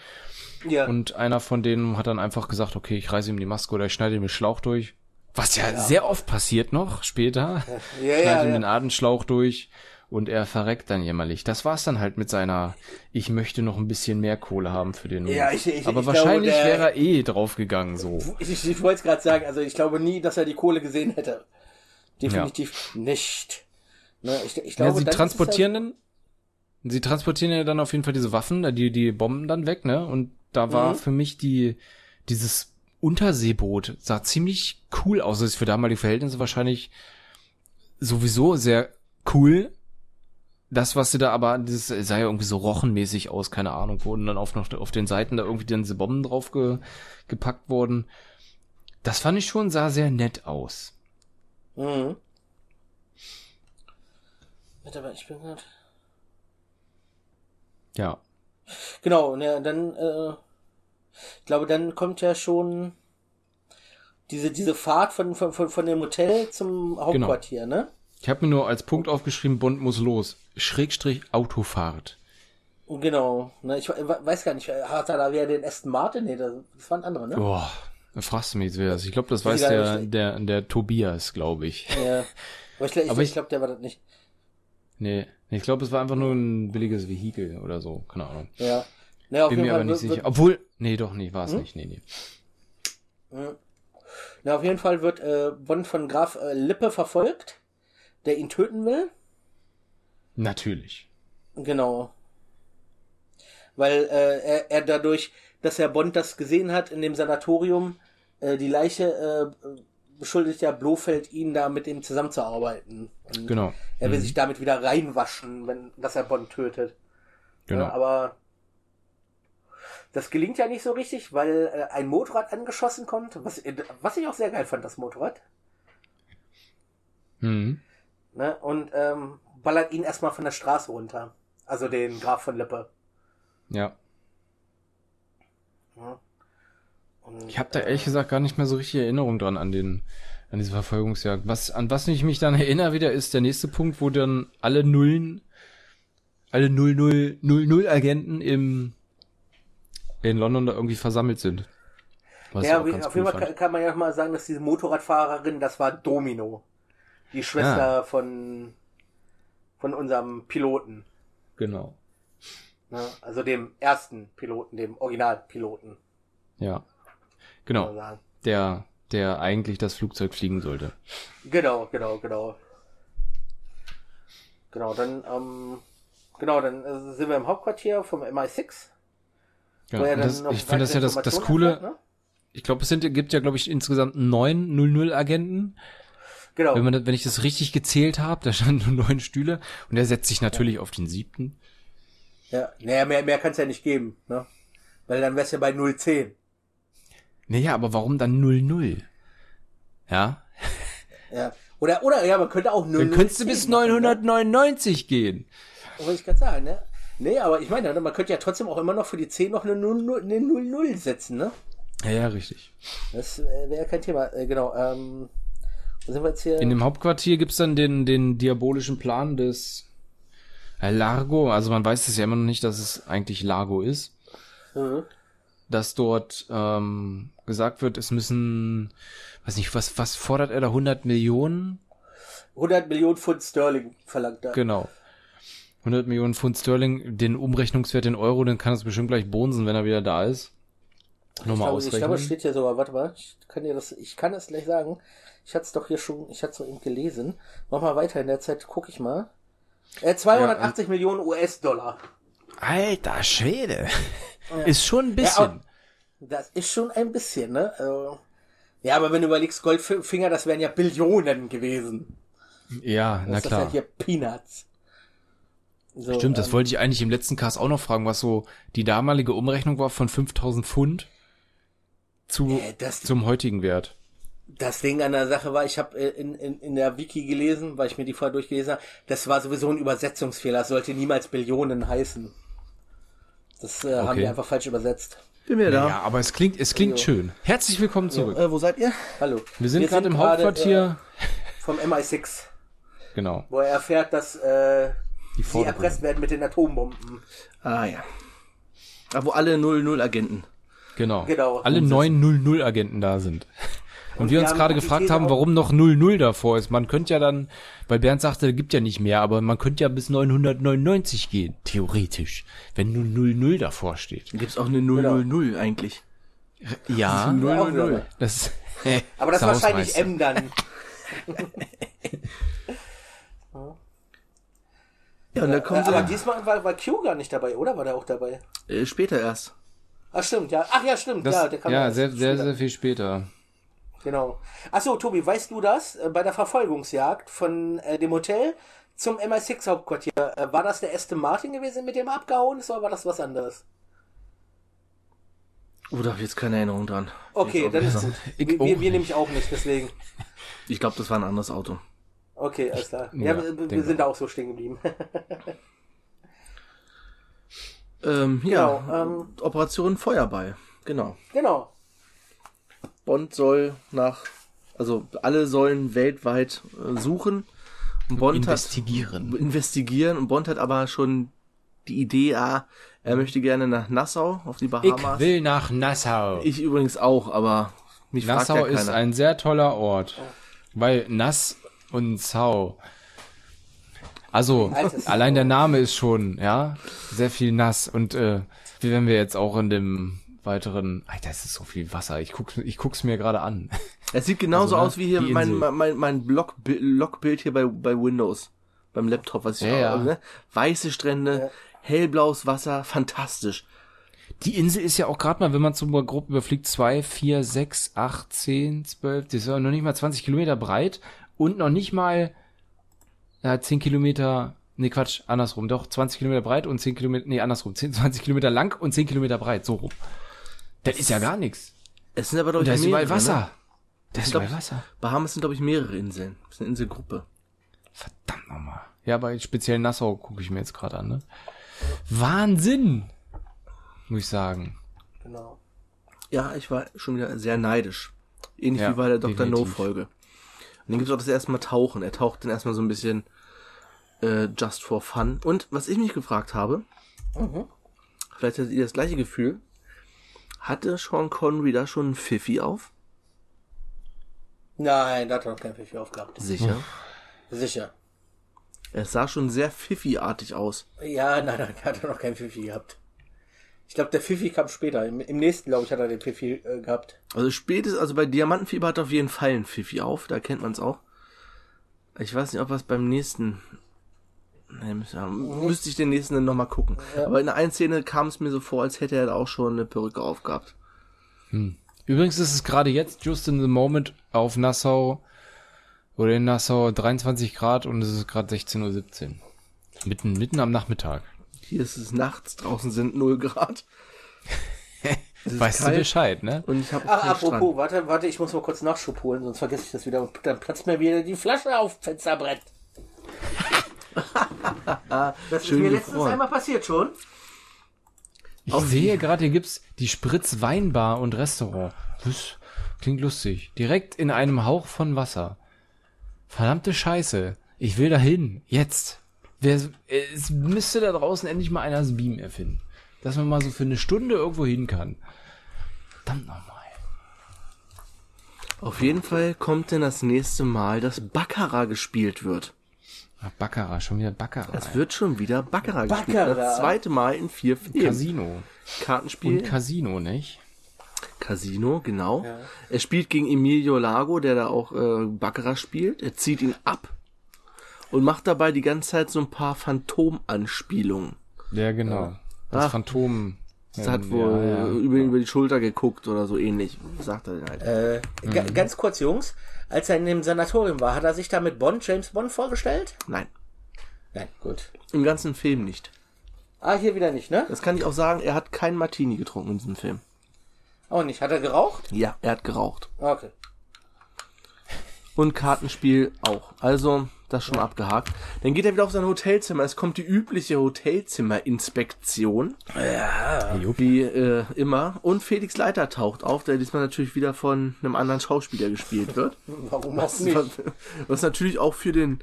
Ja. Und einer von denen hat dann einfach gesagt, okay, ich reiße ihm die Maske oder ich schneide ihm den Schlauch durch. Was ja, sehr oft passiert noch später. ja, ja, ihm ja. den Atemschlauch durch und er verreckt dann jämmerlich. Das war's dann halt mit seiner, ich möchte noch ein bisschen mehr Kohle haben für den Ja, ich- ich- Aber ich wahrscheinlich glaube, der- wäre er eh draufgegangen so. Ich, ich, ich wollte es gerade sagen, also ich glaube nie, dass er die Kohle gesehen hätte. Definitiv nicht. Ne? Ich, ich Ja, glaube, sie dann ist es transportieren dann, sie transportieren ja dann auf jeden Fall diese Waffen, die, die Bomben dann weg, ne? Und da war Mhm. für mich die, dieses Unterseeboot sah ziemlich cool aus. Das ist für damalige Verhältnisse wahrscheinlich sowieso sehr cool. Das, was sie da aber, das sah ja irgendwie so rochenmäßig aus, keine Ahnung, wurden dann auf, noch auf den Seiten da irgendwie dann diese Bomben drauf ge, gepackt worden. Das fand ich schon, sah sehr nett aus. Mhm. Warte mal, ich bin gerade. Ja. Genau, ne, dann, äh, ich glaube, dann kommt ja schon diese, diese Fahrt von, von, von, von dem Hotel zum Hauptquartier, ne? Ich habe mir nur als Punkt aufgeschrieben, Bond muss los. Schrägstrich Autofahrt. Genau, ne, ich we- weiß gar nicht, hat er da wieder den Aston Martin? Nee, das, das war ein anderer, ne? Boah, da fragst du mich jetzt das. Ich glaube, das Weiß weiß ich gar der, nicht. der, der Tobias, glaube ich. Ja. Aber ich, glaub- ich, Aber ich glaube, der war das nicht. Nee, ich glaube, es war einfach nur ein billiges Vehikel oder so. Keine Ahnung. Ja. Auf Bin jeden mir Fall aber nicht wird- sicher. Obwohl, nee, doch, nee, war es Hm? nicht. Nee, nee. Na, auf jeden Fall wird äh, Bond von Graf äh, Lippe verfolgt, der ihn töten will. Natürlich. Genau. weil äh, er, er dadurch, dass er Bond das gesehen hat in dem Sanatorium, äh, die Leiche äh, beschuldigt ja Blofeld, ihn da mit ihm zusammenzuarbeiten. Und Genau. Er will sich damit wieder reinwaschen, wenn, dass er Bond tötet. Genau. Ja, aber das gelingt ja nicht so richtig, weil äh, ein Motorrad angeschossen kommt, was, was ich auch sehr geil fand, das Motorrad. Mhm. Ne? Und ähm, ballert ihn erstmal von der Straße runter. Also den Graf von Lippe. Ja. Und, Ich habe da ehrlich gesagt gar nicht mehr so richtig Erinnerung dran an den an diese Verfolgungsjagd. Was an was ich mich dann erinnere wieder ist der nächste Punkt, wo dann alle Nullen alle 00 00 Agenten im in London da irgendwie versammelt sind. Was ja, auch wie, auf jeden Fall kann, kann man ja mal sagen, dass diese Motorradfahrerin, das war Domino. Die Schwester Ah. von, von unserem Piloten. Genau. Ne? Also dem ersten Piloten, dem Originalpiloten. Ja. Genau. Der der eigentlich das Flugzeug fliegen sollte. Genau, genau, genau. Genau, dann, ähm, genau, dann äh, sind wir im Hauptquartier vom MI6. Genau. das, ich finde das ja das, das coole. Informationen erfährt, Ich glaube, es sind, gibt ja, glaube ich, insgesamt neun 00 Agenten. ne? Genau. Wenn, man, wenn ich das richtig gezählt habe, da standen nur neun Stühle und er setzt sich natürlich auf den siebten. Ja, naja, mehr, mehr kann es ja nicht geben, ne? Weil dann wär's ja bei 010. Naja, aber warum dann 00? Ja? Ja. Oder, oder, ja, man könnte auch 0 Dann könntest du bis 999 gehen. Wollte ich gerade sagen, ne? Nee, aber ich meine, man könnte ja trotzdem auch immer noch für die 10 noch eine 0, eine 00 setzen, ne? Ja, ja, richtig. Das äh, wäre kein Thema. Äh, genau, ähm, sind wir jetzt hier? In dem Hauptquartier gibt's dann den, den diabolischen Plan des äh, Largo. Also man weiß es ja immer noch nicht, dass es eigentlich Largo ist. Mhm. Dass dort ähm, gesagt wird, es müssen, weiß nicht, was, was fordert er da? 100 Millionen? 100 Millionen Pfund Sterling verlangt er. Genau. 100 Millionen Pfund Sterling, den Umrechnungswert in Euro, den kann es bestimmt gleich bonsen, wenn er wieder da ist. Nochmal glaube, ich glaube, es ausrechnen. steht hier sogar, warte mal, ich kann dir das, ich kann es gleich sagen. Ich hatte es doch hier schon, ich hatte es doch eben gelesen. Mach mal weiter, in der Zeit gucke ich mal. Äh, 280 Millionen US-Dollar. Alter Schwede. Ist schon ein bisschen. Ja, Das ist schon ein bisschen, ne? Also, ja, aber wenn du überlegst, Goldfinger, das wären ja Billionen gewesen. Ja, na Das ist klar. ja hier Peanuts. So, Stimmt, das ähm, wollte ich eigentlich im letzten Cast auch noch fragen, was so die damalige Umrechnung war von 5000 Pfund zu, Äh, das- zum heutigen Wert. Das Ding an der Sache war, ich habe in, in, in der Wiki gelesen, weil ich mir die vorher durchgelesen habe, das war sowieso ein Übersetzungsfehler. Es sollte niemals Billionen heißen. Das äh, haben Okay. wir einfach falsch übersetzt. Bin mir da. Ja, aber es klingt, es klingt schön. Herzlich willkommen zurück. Äh, wo seid ihr? Hallo. Wir sind gerade im Hauptquartier. Äh, vom MI6, genau. wo er erfährt, dass äh, Die sie erpresst werden mit den Atombomben. Ah ja. Da wo alle 00 Agenten. Genau. Genau. Alle neun 00 Agenten da sind. Und, Und wir wir uns gerade gefragt haben, warum noch 00 davor ist. Man könnte ja dann, weil Bernd sagte, gibt ja nicht mehr, aber man könnte ja bis 999 gehen, theoretisch, wenn nur 00 davor steht. Gibt's auch eine 000 eigentlich. Ja, Ja, auch wieder 000. mal. das Aber das ist wahrscheinlich. M dann. Ja, und da Äh, kommen aber sie diesmal war, war Q gar nicht dabei, oder? War der auch dabei? äh, später erst. Ach stimmt, ja. Ach ja, stimmt. Das, ja, ja, der kam erst sehr, sehr, sehr viel später. Genau. Achso, Tobi, weißt du das? Äh, Bei der Verfolgungsjagd von äh, dem Hotel zum MI6 Hauptquartier, äh, war das der Aston Martin gewesen, mit dem er abgehauen ist, oder war das was anderes? Oh, da hab ich jetzt keine Erinnerung dran. Okay, dann ist gut. Ich Wir, auch wir, wir nicht. nämlich auch nicht, deswegen. Ich glaube, das war ein anderes Auto. Okay, alles klar. Ja, Ja, wir, sind da auch so stehen geblieben. Ähm, ja, Genau, ähm, Operation Feuerball. Genau. genau. Bond soll nach, also alle sollen weltweit äh, suchen. Und Bond Investigieren. Hat, investigieren. Und Bond hat aber schon die Idee, ah, er möchte gerne nach Nassau auf die Ich Bahamas. will nach Nassau. Ich übrigens auch, aber mich Nassau fragt ja ist ein sehr toller Ort. Weil Nass und Sau. Also, Altes allein der Name ist schon, ja, sehr viel nass. Und äh, wie wenn wir jetzt auch in dem weiteren. Alter, es ist so viel Wasser. Ich guck's, ich guck's mir gerade an. Es sieht genauso Also, ne, aus wie hier die mein, mein, mein Logbild, Logbild hier bei, bei Windows. Beim Laptop, was ich Ja, ja. auch, ne? Weiße Strände, hellblaues Wasser, fantastisch. Die Insel ist ja auch gerade mal, wenn man so grob überfliegt, zwei, vier, sechs, acht, zehn, zwölf, das ist ja noch nicht mal 20 Kilometer breit und noch nicht mal ja, 10 Kilometer, nee Quatsch, andersrum, doch 20 Kilometer breit und 10 Kilometer, nee andersrum, 10, 20 Kilometer lang und 10 Kilometer breit, so rum. Das ist ja gar nichts. Es sind aber doch Und da ist überall mehrere, Wasser. Ne? Da ist glaub, überall Wasser. Bahamas sind, glaube ich, mehrere Inseln. Das ist eine Inselgruppe. Verdammt nochmal. Ja, aber speziell Nassau gucke ich mir jetzt gerade an, ne? Wahnsinn! Muss ich sagen. Genau. Ja, ich war schon wieder sehr neidisch. Ähnlich Ja, wie bei der Dr. No-Folge. Und dann gibt's auch das erste Mal Tauchen. Er taucht dann erstmal so ein bisschen äh, just for fun. Und was ich mich gefragt habe, vielleicht hattet ihr das gleiche Gefühl, hatte Sean Connery da schon ein Pfiffi auf? Nein, da hat er noch kein Pfiffi aufgehabt. Sicher. Sicher. Es sah schon sehr Pfiffi-artig aus. Ja, nein, nein, da hat er noch kein Pfiffi gehabt. Ich glaube, der Pfiffi kam später. Im, im nächsten, glaube ich, hat er den Pfiffi äh, gehabt. Also spätestens, also bei Diamantenfieber hat er auf jeden Fall ein Pfiffi auf, da kennt man es auch. Ich weiß nicht, ob was beim nächsten. Nee, müsste, ja, müsste ich den nächsten dann nochmal gucken. Aber in der einen Szene kam es mir so vor, als hätte er da auch schon eine Perücke aufgehabt. Übrigens ist es gerade jetzt, just in the moment, auf Nassau oder in Nassau 23 Grad und es ist gerade 16.17 Uhr. Mitten, mitten am Nachmittag. Hier ist es nachts, draußen sind 0 Grad. Weißt du kalt Bescheid, ne? Und ich habe Ach, apropos, Strand. warte, warte, ich muss mal kurz Nachschub holen, sonst vergesse ich das wieder. Und dann platzt mir wieder die Flasche auf Fensterbrett. das ist Schön mir letztens einmal passiert schon. Ich sehe gerade, hier gibt's die Spritz Weinbar und Restaurant. Das klingt lustig. Direkt in einem Hauch von Wasser. Verdammte Scheiße. Ich will dahin. Jetzt. Wer, es müsste da draußen endlich mal einer das Beam erfinden. Dass man mal so für eine Stunde irgendwo hin kann. Verdammt nochmal. Auf jeden Fall kommt denn das nächste Mal, dass Baccarat gespielt wird. Ach, Baccarat, schon wieder Baccarat. Es wird schon wieder Baccarat, gespielt. Das zweite Mal in vier Filmen. Casino. Kartenspiel. Und Casino, nicht? Casino, genau. Er spielt gegen Emilio Lago, der da auch äh, Baccarat spielt. Er zieht ihn ab und macht dabei die ganze Zeit so ein paar Phantomanspielungen. Ja, genau. Das Ach. Phantom. Das hat wohl ja, ja. über, über die Schulter geguckt oder so ähnlich, sagt er halt. Äh, ga, ganz kurz, Jungs. Als er in dem Sanatorium war, hat er sich da mit Bond, James Bond vorgestellt? Nein, Nein, gut. im ganzen Film nicht. Ah, hier wieder nicht, ne? Das kann ich auch sagen, er hat keinen Martini getrunken in diesem Film. Auch nicht. Hat er geraucht? Ja, er hat geraucht. Okay. Und Kartenspiel auch. Also, das schon abgehakt. Dann geht er wieder auf sein Hotelzimmer. Es kommt die übliche Hotelzimmerinspektion. Jupp. Wie äh, immer. Und Felix Leiter taucht auf, der diesmal natürlich wieder von einem anderen Schauspieler gespielt wird. Warum auch Was, nicht? was natürlich auch für den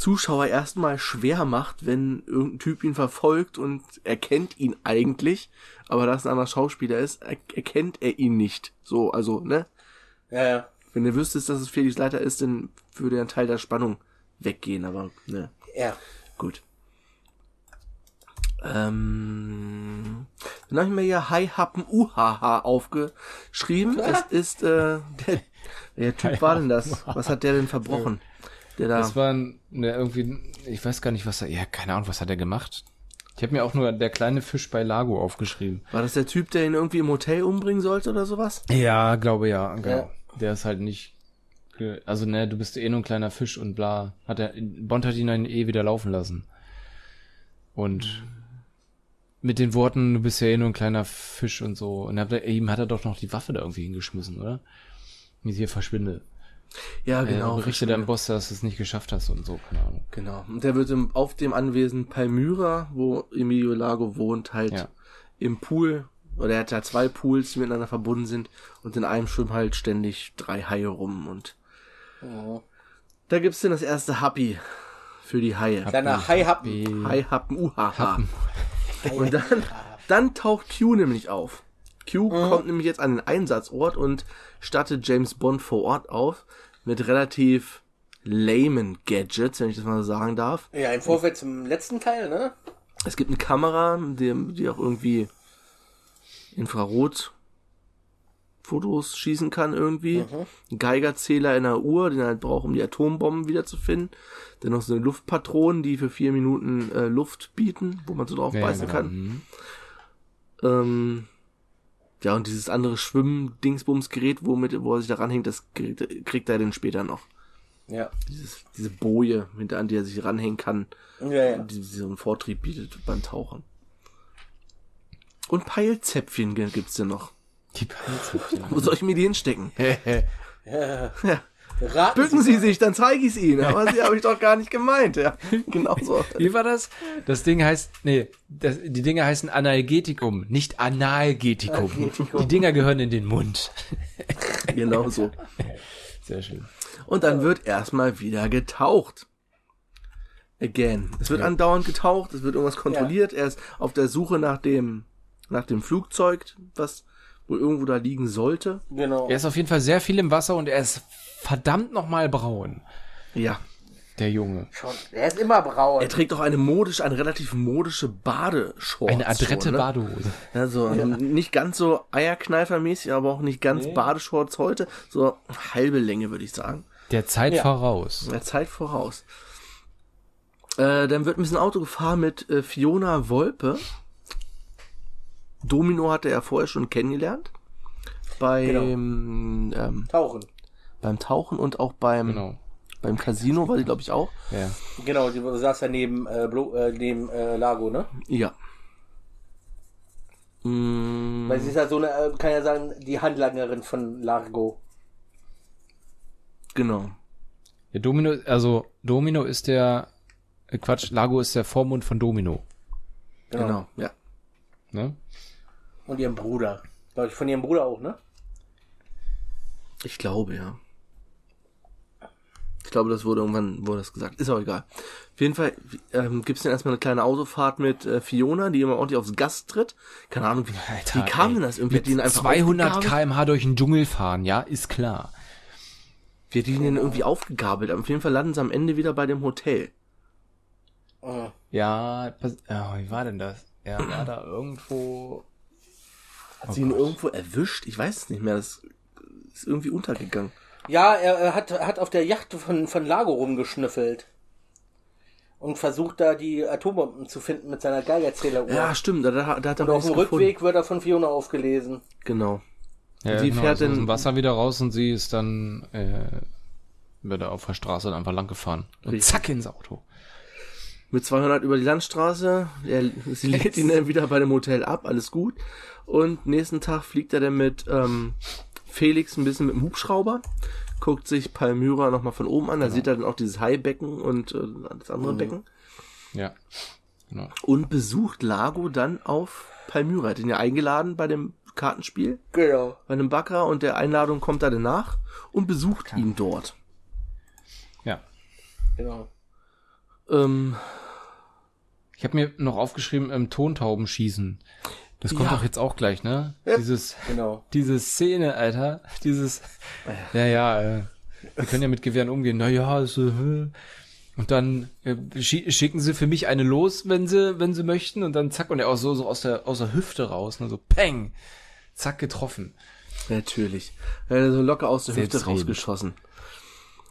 Zuschauer erstmal schwer macht, wenn irgendein Typ ihn verfolgt und erkennt ihn eigentlich, aber da es ein anderer Schauspieler ist, er, erkennt er ihn nicht. So, also, ne? Ja, ja. Wenn du wüsstest, dass es Felix Leiter ist, dann würde ein Teil der Spannung weggehen, aber ne, Ja. gut. Ähm, dann habe ich mir hier Hi Happen Uhaha aufgeschrieben. Es ist, äh, der, der Typ war denn das? Was hat der denn verbrochen? Der da, Das war der irgendwie, ich weiß gar nicht, was er, ja, keine Ahnung, was hat er gemacht? Ich habe mir auch nur der kleine Fisch bei Lago aufgeschrieben. war das der Typ, der ihn irgendwie im Hotel umbringen sollte oder sowas? Ja, glaube ja, genau. Ja. Der ist halt nicht, also ne, du bist eh nur ein kleiner Fisch und bla. Hat er, Bond hat ihn dann eh wieder laufen lassen. Und mit den Worten, du bist ja eh nur ein kleiner Fisch und so. Und er, ihm hat er doch noch die Waffe da irgendwie hingeschmissen, oder? Wie sie hier verschwinde. Ja, Genau, genau. äh, berichte deinem Boss, dass du es nicht geschafft hast und so, keine Ahnung. Genau. Und der wird im, auf dem Anwesen Palmyra, wo Emilio Lago wohnt, halt Ja. im Pool, oder er hat ja zwei Pools, die miteinander verbunden sind, und in einem schwimmen halt ständig drei Haie rum und da gibt's dann das erste Happy für die Haie. Kleiner Hai-Happen. Hai Happen, uhaha. Und dann, dann taucht Q nämlich auf. Q kommt nämlich jetzt an den Einsatzort und stattet James Bond vor Ort auf mit relativ lamen Gadgets, wenn ich das mal so sagen darf. Ja, im Vorfeld zum letzten Teil, ne? Es gibt eine Kamera, die, die auch irgendwie Infrarot Fotos schießen kann irgendwie. Ein Geigerzähler in der Uhr, den er halt braucht, um die Atombomben wiederzufinden. Dann noch so eine Luftpatronen, die für vier Minuten äh, Luft bieten, wo man so drauf Ja, beißen genau. kann. Mhm. Ähm, ja, und dieses andere Schwimm-Dingsbums-Gerät, womit, wo er sich da ranhängt, das kriegt, kriegt er dann später noch. Ja. Dieses, diese Boje, hinter an die er sich ranhängen kann, Ja, ja. die, die so einen Vortrieb bietet beim Tauchen. Und Peilzäpfchen gibt's denn noch. Die Peilzäpfchen. Wo soll ich mir die hinstecken? ja. Ja. Raten Bücken Sie sich, dann zeige ich es Ihnen. Aber Sie habe ich doch gar nicht gemeint. Ja, genau so. Wie war das? Das Ding heißt, nee, das, die Dinger heißen Analgetikum, nicht Analgetikum. Analgetikum. Die Dinger gehören in den Mund. Genau so. Sehr schön. Und dann wird erstmal wieder getaucht. Again. Es wird Ja. andauernd getaucht, es wird irgendwas kontrolliert. Er ist auf der Suche nach dem, nach dem Flugzeug, was wohl irgendwo da liegen sollte. Genau. Er ist auf jeden Fall sehr viel im Wasser und er ist verdammt nochmal braun, Ja. der Junge. Schon. Er ist immer braun. Er trägt auch eine modisch, eine relativ modische Badeshorts. Eine adrette ne? Badehose. Also nicht ganz so Eierkneifermäßig, aber auch nicht ganz Badeshorts heute. So halbe Länge, würde ich sagen. Der Zeit Ja. voraus. Der Zeit voraus. Äh, dann wird ein bisschen Auto gefahren mit äh, Fiona Wolpe. Domino hatte er vorher schon kennengelernt. Beim, ähm, Tauchen. beim Tauchen und auch beim, Genau. beim Casino war die, glaube ich, auch. Ja. Genau, die saß ja neben, äh, Blo äh, neben äh, Lago, ne? Ja. Mm, Weil sie ist ja so eine, äh, kann ja sagen, die Handlangerin von Largo. genau. Der Domino, also Domino ist der, äh, Quatsch, Lago ist der Vormund von Domino. Genau, ja. Ne? Und ihrem Bruder. Glaube ich, von ihrem Bruder auch, ne? Ich glaube, ja. Ich glaube, das wurde irgendwann, wurde das gesagt. Ist auch egal. Auf jeden Fall ähm, gibt es dann erstmal eine kleine Autofahrt mit äh, Fiona, die immer ordentlich aufs Gas tritt. Keine Ahnung, wie, Alter, wie kam ey. denn das? Irgendwie hat die ihn Mit einfach 200 aufgegabelt? kmh durch den Dschungel fahren, ja, ist klar. Hat die ihn denn irgendwie aufgegabelt? Aber auf jeden Fall landen sie am Ende wieder bei dem Hotel. Mhm. Ja, pass, ja, wie war denn das? Er war da irgendwo. Hat sie ihn irgendwo erwischt? Ich weiß es nicht mehr. Das ist irgendwie untergegangen. Ja, er, er hat, hat auf der Yacht von, von Lago rumgeschnüffelt. Und versucht da die Atombomben zu finden mit seiner Geigerzähleruhr. Ja, stimmt. Da, da, da hat er Und auf dem nichts gefunden. Rückweg wird er von Fiona aufgelesen. Genau. Ja, Sie genau, fährt ist aus in- dem Wasser wieder raus und sie ist dann äh, wird er auf der Straße dann einfach lang gefahren. Und Richtig. zack ins Auto. Mit 200 über die Landstraße. Er, sie lädt ihn dann wieder bei dem Hotel ab, alles gut. Und nächsten Tag fliegt er dann mit ähm, Felix ein bisschen mit dem Hubschrauber, guckt sich Palmyra nochmal von oben an, da sieht er dann auch dieses Haibecken und äh, das andere Becken Ja. Genau. und besucht Lago dann auf Palmyra. Er Hat ihn ja eingeladen bei dem Kartenspiel, Genau. bei einem Baccarat und der Einladung kommt er danach und besucht ihn dort. Ja. Genau. Ähm, Ich habe mir noch aufgeschrieben, ähm, Tontauben schießen. Das kommt Ja. doch jetzt auch gleich, ne? Ja. Dieses, Genau. diese Szene, Alter. Dieses, ja, ja, äh, wir können ja mit Gewehren umgehen. Na ja, so, äh. und dann äh, schi schicken sie für mich eine los, wenn sie, wenn sie möchten, und dann zack, und er auch so, so aus der, aus der Hüfte raus, ne, so peng, zack, getroffen. Natürlich. So locker aus der Hüfte rausgeschossen.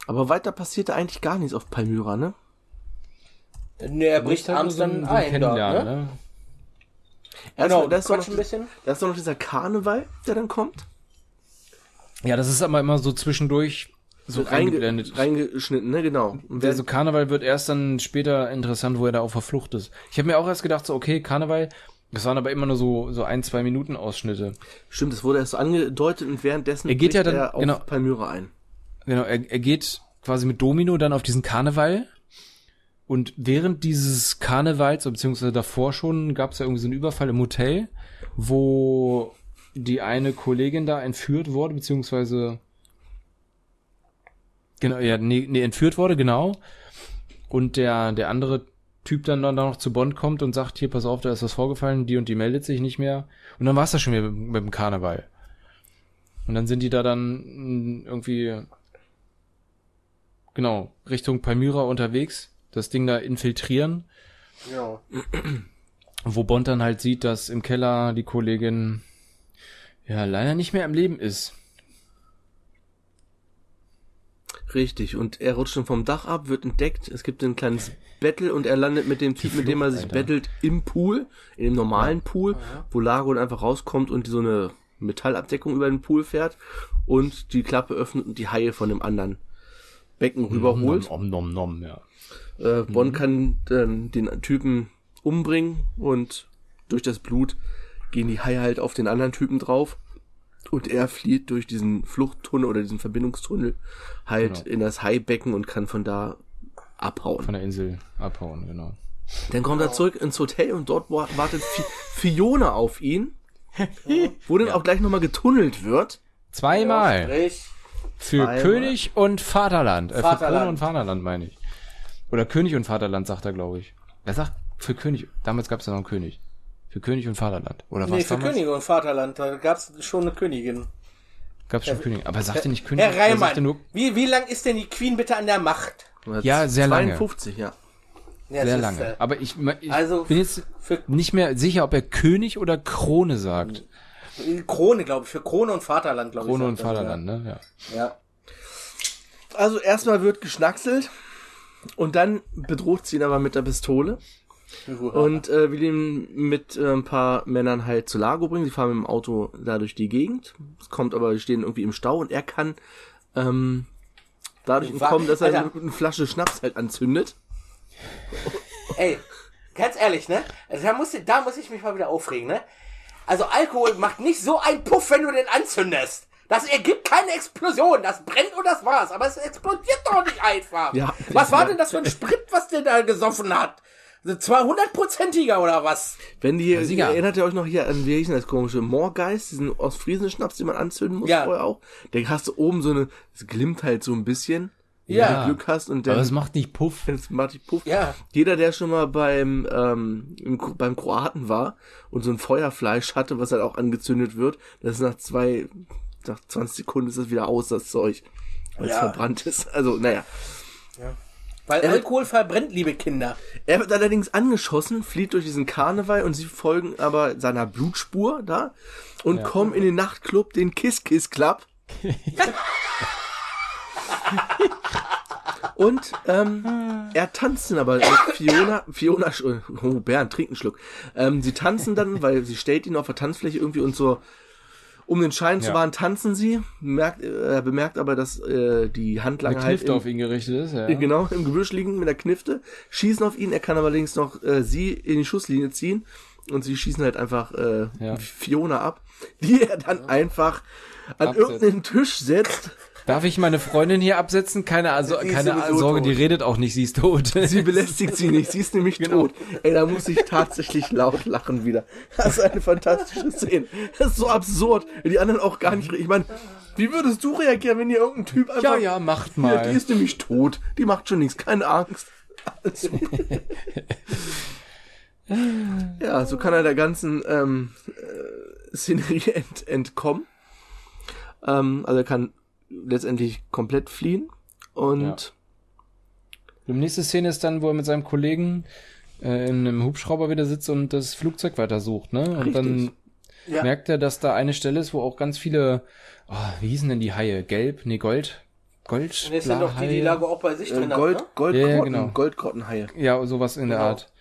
Aber weiter passierte eigentlich gar nichts auf Palmyra, ne? Ne, er bricht abends dann ein dort, ne? ne? Genau, das, ist doch noch, ein bisschen. das ist doch noch dieser Karneval, der dann kommt. Ja, das ist aber immer so zwischendurch so Reinge reingeblendet. reingeschnitten, ne? Genau. Und Der so Karneval wird erst dann später interessant, wo er da auf der Flucht ist. Ich habe mir auch erst gedacht, so, okay, Karneval, das waren aber immer nur so, so ein, zwei Minuten Ausschnitte. stimmt, das wurde erst so angedeutet und währenddessen Er geht ja dann- er auf genau. Palmyra ein. Genau, er, er geht quasi mit Domino dann auf diesen Karneval. Und während dieses Karnevals, beziehungsweise davor schon, gab es ja irgendwie so einen Überfall im Hotel, wo die eine Kollegin da entführt wurde, beziehungsweise genau, ja, nee, nee, entführt wurde, genau. Und der, der andere Typ dann, dann noch zu Bond kommt und sagt, hier, pass auf, da ist was vorgefallen, die und die meldet sich nicht mehr. Und dann war es das schon wieder mit, dem Karneval. Und dann sind die da dann mh, irgendwie genau, Richtung Palmyra unterwegs, das Ding da infiltrieren, Ja. wo Bond dann halt sieht, dass im Keller die Kollegin ja leider nicht mehr im Leben ist. Richtig, und er rutscht dann vom Dach ab, wird entdeckt, es gibt ein kleines Battle und er landet mit dem Typ, mit dem er sich Alter. battelt, im Pool, in dem normalen Pool, wo Lago dann einfach rauskommt und so eine Metallabdeckung über den Pool fährt und die Klappe öffnet und die Haie von dem anderen Becken rüberholt. Nom, nom, nom, ja. Äh, Bond kann dann den Typen umbringen und durch das Blut gehen die Haie halt auf den anderen Typen drauf. Und er flieht durch diesen Fluchttunnel oder diesen Verbindungstunnel halt Genau. in das Haibecken und kann von da abhauen. Von der Insel abhauen, genau. Dann kommt er zurück ins Hotel und dort wa- wartet Fi Fiona auf ihn, wo dann auch gleich nochmal getunnelt wird. Zweimal. Sprich, Für Zweimal. König und Vaterland. Äh, für Vaterland. Krone und Vaterland, meine ich. Oder König und Vaterland, sagt er, glaube ich. Er sagt für König. Damals gab es ja noch einen König. Für König und Vaterland. Oder was nee, für damals? Könige und Vaterland, da gab's schon eine Königin. Gab es schon König. Aber er sagte nicht König. Herr er Reimann, nur wie, wie lang ist denn die Queen bitte an der Macht? Ja, sehr lange. 52, ja. Ja, sehr das lange. Ist, äh, Aber ich, ich Also, bin jetzt für nicht mehr sicher, ob er König oder Krone sagt. Krone, glaube ich, für Krone und Vaterland, glaube ich. Krone und sagt er, Vaterland, ne? Ja. Ja. Also erstmal wird geschnackselt und dann bedroht sie ihn aber mit der Pistole. Und äh, will ihn mit äh, ein paar Männern halt zu Lago bringen. Sie fahren mit dem Auto da durch die Gegend. Es kommt aber, die stehen irgendwie im Stau und er kann ähm, dadurch entkommen, dass er Alter. eine, eine Flasche Schnaps halt anzündet. Ey, ganz ehrlich, ne? Also da muss, da muss ich mich mal wieder aufregen, ne? Also Alkohol macht nicht so einen Puff, wenn du den anzündest. Das ergibt keine Explosion. Das brennt und das war's. Aber es explodiert doch nicht einfach. Ja. was war denn das für ein Sprit, was der da gesoffen hat? 200-prozentiger oder was? Wenn die, sicher. erinnert ihr euch noch hier an, wie hieß denn das komische, Moorgeist, diesen Ostfriesen-Schnaps, den man anzünden muss Ja. vorher auch. Der hast du oben so eine, es glimmt halt so ein bisschen. Ja. Wenn du Glück hast und Aber dann es macht nicht Puff. Das macht die Puff. Ja. Jeder, der schon mal beim, ähm, im, beim Kroaten war und so ein Feuerfleisch hatte, was halt auch angezündet wird, das ist nach zwei, nach 20 Sekunden ist das wieder aus, das Zeug. Weil es Ja. verbrannt ist. Also, naja. Weil Er- Alkohol verbrennt, liebe Kinder. Er wird allerdings angeschossen, flieht durch diesen Karneval und sie folgen aber seiner Blutspur da und kommen in den Nachtclub, den Kiss Kiss Club. und ähm, er tanzt dann aber mit Fiona, Fiona, oh Bernd, trink einen Schluck. Ähm, sie tanzen dann, weil sie stellt ihn auf der Tanzfläche irgendwie und so, um den Schein zu wahren, tanzen sie. Merkt, äh, er bemerkt aber, dass äh, die Handlange Eine halt Knifte im- auf ihn gerichtet ist, ja. Genau, im Gebüsch liegen mit der Knifte, schießen auf ihn, er kann aber links noch äh, sie in die Schusslinie ziehen und sie schießen halt einfach äh, Ja. Fiona ab, die er dann einfach an Absetzt. irgendeinen Tisch setzt. Darf ich meine Freundin hier absetzen? Keine, also, keine Sorge, tot. die redet auch nicht, sie ist tot. Sie belästigt sie nicht, sie ist nämlich Genau. tot. Ey, da muss ich tatsächlich laut lachen wieder. Das ist eine fantastische Szene. Das ist so absurd. Die anderen auch gar nicht. Ich meine, wie würdest du reagieren, wenn dir irgendein Typ einfach... ja, ja, macht Ja, die mal. ist nämlich tot. Die macht schon nichts, keine Angst. Also. ja, so kann er der ganzen ähm, äh, Szenerie ent entkommen. Ähm, also er kann letztendlich komplett fliehen. Und Die nächste Szene ist dann, wo er mit seinem Kollegen äh, in einem Hubschrauber wieder sitzt und das Flugzeug weitersucht, ne? Und Richtig. dann Ja. merkt er, dass da eine Stelle ist, wo auch ganz viele, oh, wie hießen denn die Haie? Gelb? Nee, Gold? Gold? Das sind doch die, die Lago auch bei sich äh, drin Gold, hat, ne? Goldgrotten, Ja, ja, genau. Goldgrottenhaie. Ja, sowas in der Genau. Art.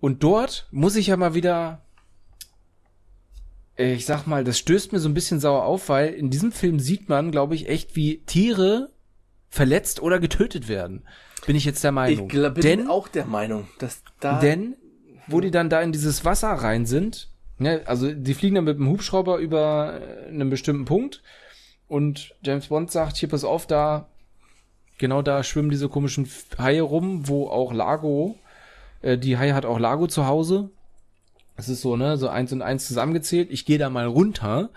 Und dort muss ich ja mal wieder, ich sag mal, das stößt mir so ein bisschen sauer auf, weil in diesem Film sieht man, glaube ich, echt, wie Tiere verletzt oder getötet werden. Bin ich jetzt der Ich Meinung. glaub, bin Denn auch der Meinung, dass da... Denn, wo die dann da in dieses Wasser rein sind, ne, also die fliegen dann mit dem Hubschrauber über äh, einen bestimmten Punkt und James Bond sagt, hier pass auf, da, genau da schwimmen diese komischen Haie rum, wo auch Lago, äh, die Haie hat auch Lago zu Hause. Das ist so, ne, so eins und eins zusammengezählt. Ich gehe da mal runter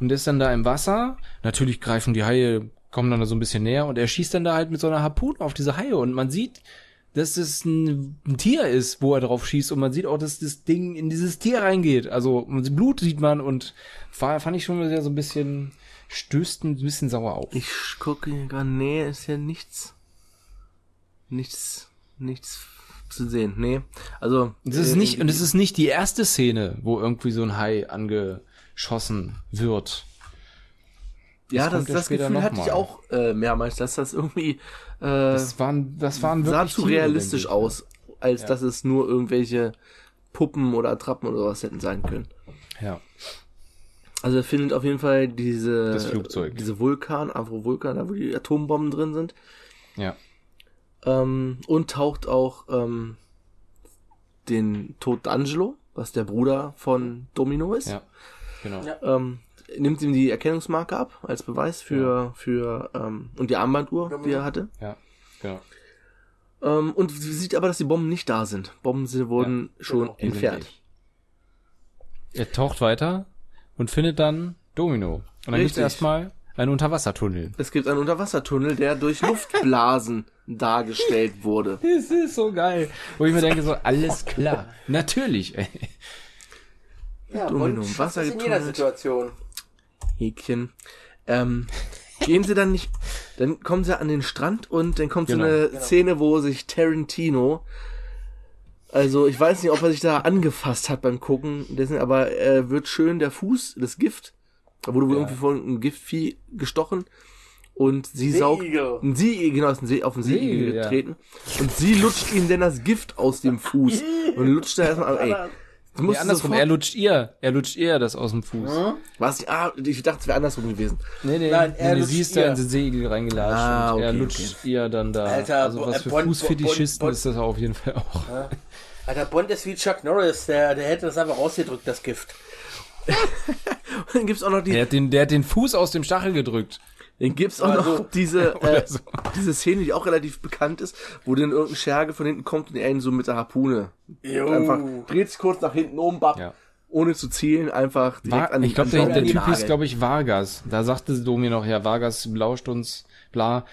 und der ist dann da im Wasser. Natürlich greifen die Haie, kommen dann da so ein bisschen näher und er schießt dann da halt mit so einer Harpune auf diese Haie und man sieht, dass es ein, ein Tier ist, wo er drauf schießt und man sieht auch, dass das Ding in dieses Tier reingeht. Also das Blut sieht man und war, fand ich schon wieder so ein bisschen, stößt ein bisschen sauer auf. Ich gucke hier gerade, nee, ist ja nichts, nichts, nichts zu sehen. Nee. Also. Das ist äh, nicht, und es ist nicht die erste Szene, wo irgendwie so ein Hai angeschossen wird. Ja, das das, kommt ja das Gefühl hatte ich mal. auch äh, mehrmals, dass das irgendwie äh, Das waren, das waren sah wirklich zu Tiere, realistisch ich. aus, als dass es nur irgendwelche Puppen oder Attrappen oder sowas hätten sein können. Ja. Also er findet auf jeden Fall diese Das Flugzeug. diese Vulkan, Avro-Vulkan, da wo die Atombomben drin sind. Ja. Ähm, und taucht auch ähm, den Tod D'Angelo, was der Bruder von Domino ist. Ja. Genau. Ja. Ähm, nimmt ihm die Erkennungsmarke ab als Beweis für für ähm, und die Armbanduhr, die er hatte. Ja. Genau. Ähm, und sie sieht aber, dass die Bomben nicht da sind. Bomben sind, wurden schon genau. Entfernt. Er taucht weiter und findet dann Domino. Und dann gibt's Richtig. erstmal einen Unterwassertunnel. Es gibt einen Unterwassertunnel, der durch Luftblasen dargestellt wurde. Das ist so geil. Wo ich mir denke, so, alles klar. Natürlich, ey. Ja, Domino, und Wasser das in jeder. Situation. Häkchen. Ähm, gehen sie dann nicht, dann kommen sie an den Strand und dann kommt Genau. so eine Szene, wo sich Tarantino, also ich weiß nicht, ob er sich da angefasst hat beim Gucken, dessen, aber er wird schön der Fuß, das Gift, da wurde wohl irgendwie von einem Giftvieh gestochen und sie saugt, Seeigel. ein See, genau, ist ein See, auf den See Seeigel, ja. getreten und sie lutscht ihm dann das Gift aus dem Fuß und lutscht da erstmal, ey, du Nee, musst andersrum, sofort, er lutscht ihr. Er lutscht ihr das aus dem Fuß. was, ah, ich dachte, es wäre andersrum gewesen. Nee, nee, Nein, er nee, sie ist da in den Segel reingelatscht Ah, und er okay, lutscht ihr dann da. Alter, also was für Bon- Bon- Fußfetischisten Bon- ist das auf jeden Fall auch. Alter, Bond ist wie Chuck Norris, der, der hätte das einfach rausgedrückt, das Gift. Und dann gibt's auch noch die, Der hat den, der hat den Fuß aus dem Stachel gedrückt. Dann gibt's auch Also- noch diese, äh, so. diese Szene, die auch relativ bekannt ist, wo dann irgendein Scherge von hinten kommt und er ihn so mit der Harpune Jo. einfach dreht sich kurz nach hinten um, bap, Ja. ohne zu zielen, einfach direkt War, an ich glaube, der, der den Typ hieß, glaube ich, Vargas. Da sagte Domi noch, ja, Vargas belauscht uns, bla.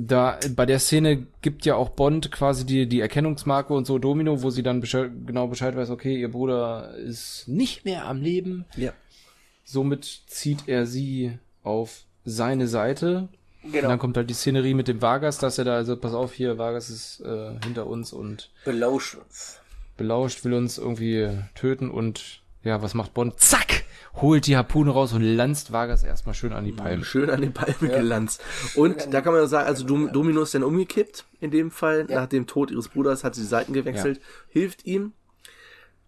Da, bei der Szene gibt ja auch Bond quasi die, die Erkennungsmarke und so Domino, wo sie dann Bescheid, genau Bescheid weiß, okay, ihr Bruder ist nicht mehr am Leben. Ja. Somit zieht er sie auf seine Seite. Und Genau. dann kommt halt die Szenerie mit dem Vargas, dass er da, also pass auf hier, Vargas ist äh, hinter uns und Belausch uns. belauscht, will uns irgendwie töten und ja, was macht Bond? Zack! Holt die Harpune raus und lanzt Vargas erstmal schön an die Palme. Schön an den Palme gelanzt. Und da kann man ja sagen, also Dom Domino ist dann umgekippt, in dem Fall. Nach dem Tod ihres Bruders hat sie die Seiten gewechselt, hilft ihm,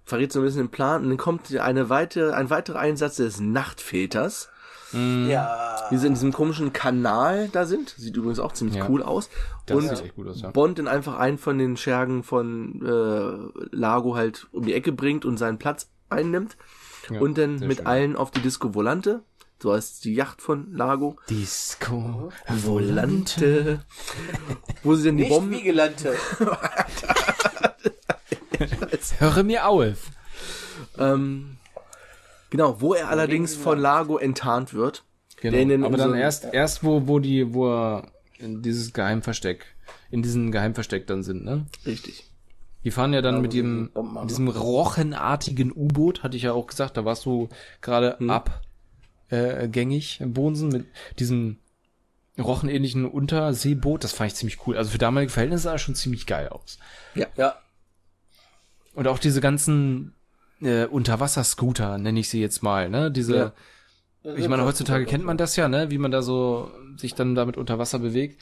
verrät so ein bisschen den Plan und dann kommt eine weitere, ein weiterer Einsatz des Nachtväters. Ja. die sie in diesem komischen Kanal da sind. Sieht übrigens auch ziemlich Ja. cool aus. Das und sieht echt gut aus, ja. Bond dann einfach einen von den Schergen von äh, Lago halt um die Ecke bringt und seinen Platz einnimmt. Ja, und dann mit schön. allen auf die Disco Volante. So heißt die Yacht von Lago. Disco. Volante. wo sie dann die Nicht Bomben. wie Gelandte. Höre mir auf. Ähm, genau, wo er allerdings von Lago enttarnt wird. Genau. Der in den- Aber dann erst, erst wo, wo die, wo er in dieses Geheimversteck, in diesem Geheimversteck dann sind, ne? Richtig. Die fahren ja dann mit die dem, mit diesem rochenartigen U-Boot, hatte ich ja auch gesagt, da warst du gerade ab äh, gängig im Bodensen mit diesem rochenähnlichen Unterseeboot. Das fand ich ziemlich cool. Also für damalige Verhältnisse sah das schon ziemlich geil aus. Ja. Und auch diese ganzen äh, Unterwasserscooter, nenne ich sie jetzt mal, ne? Diese, ich meine, heutzutage kennt man das ja, ne? Wie man da so sich dann damit unter Wasser bewegt.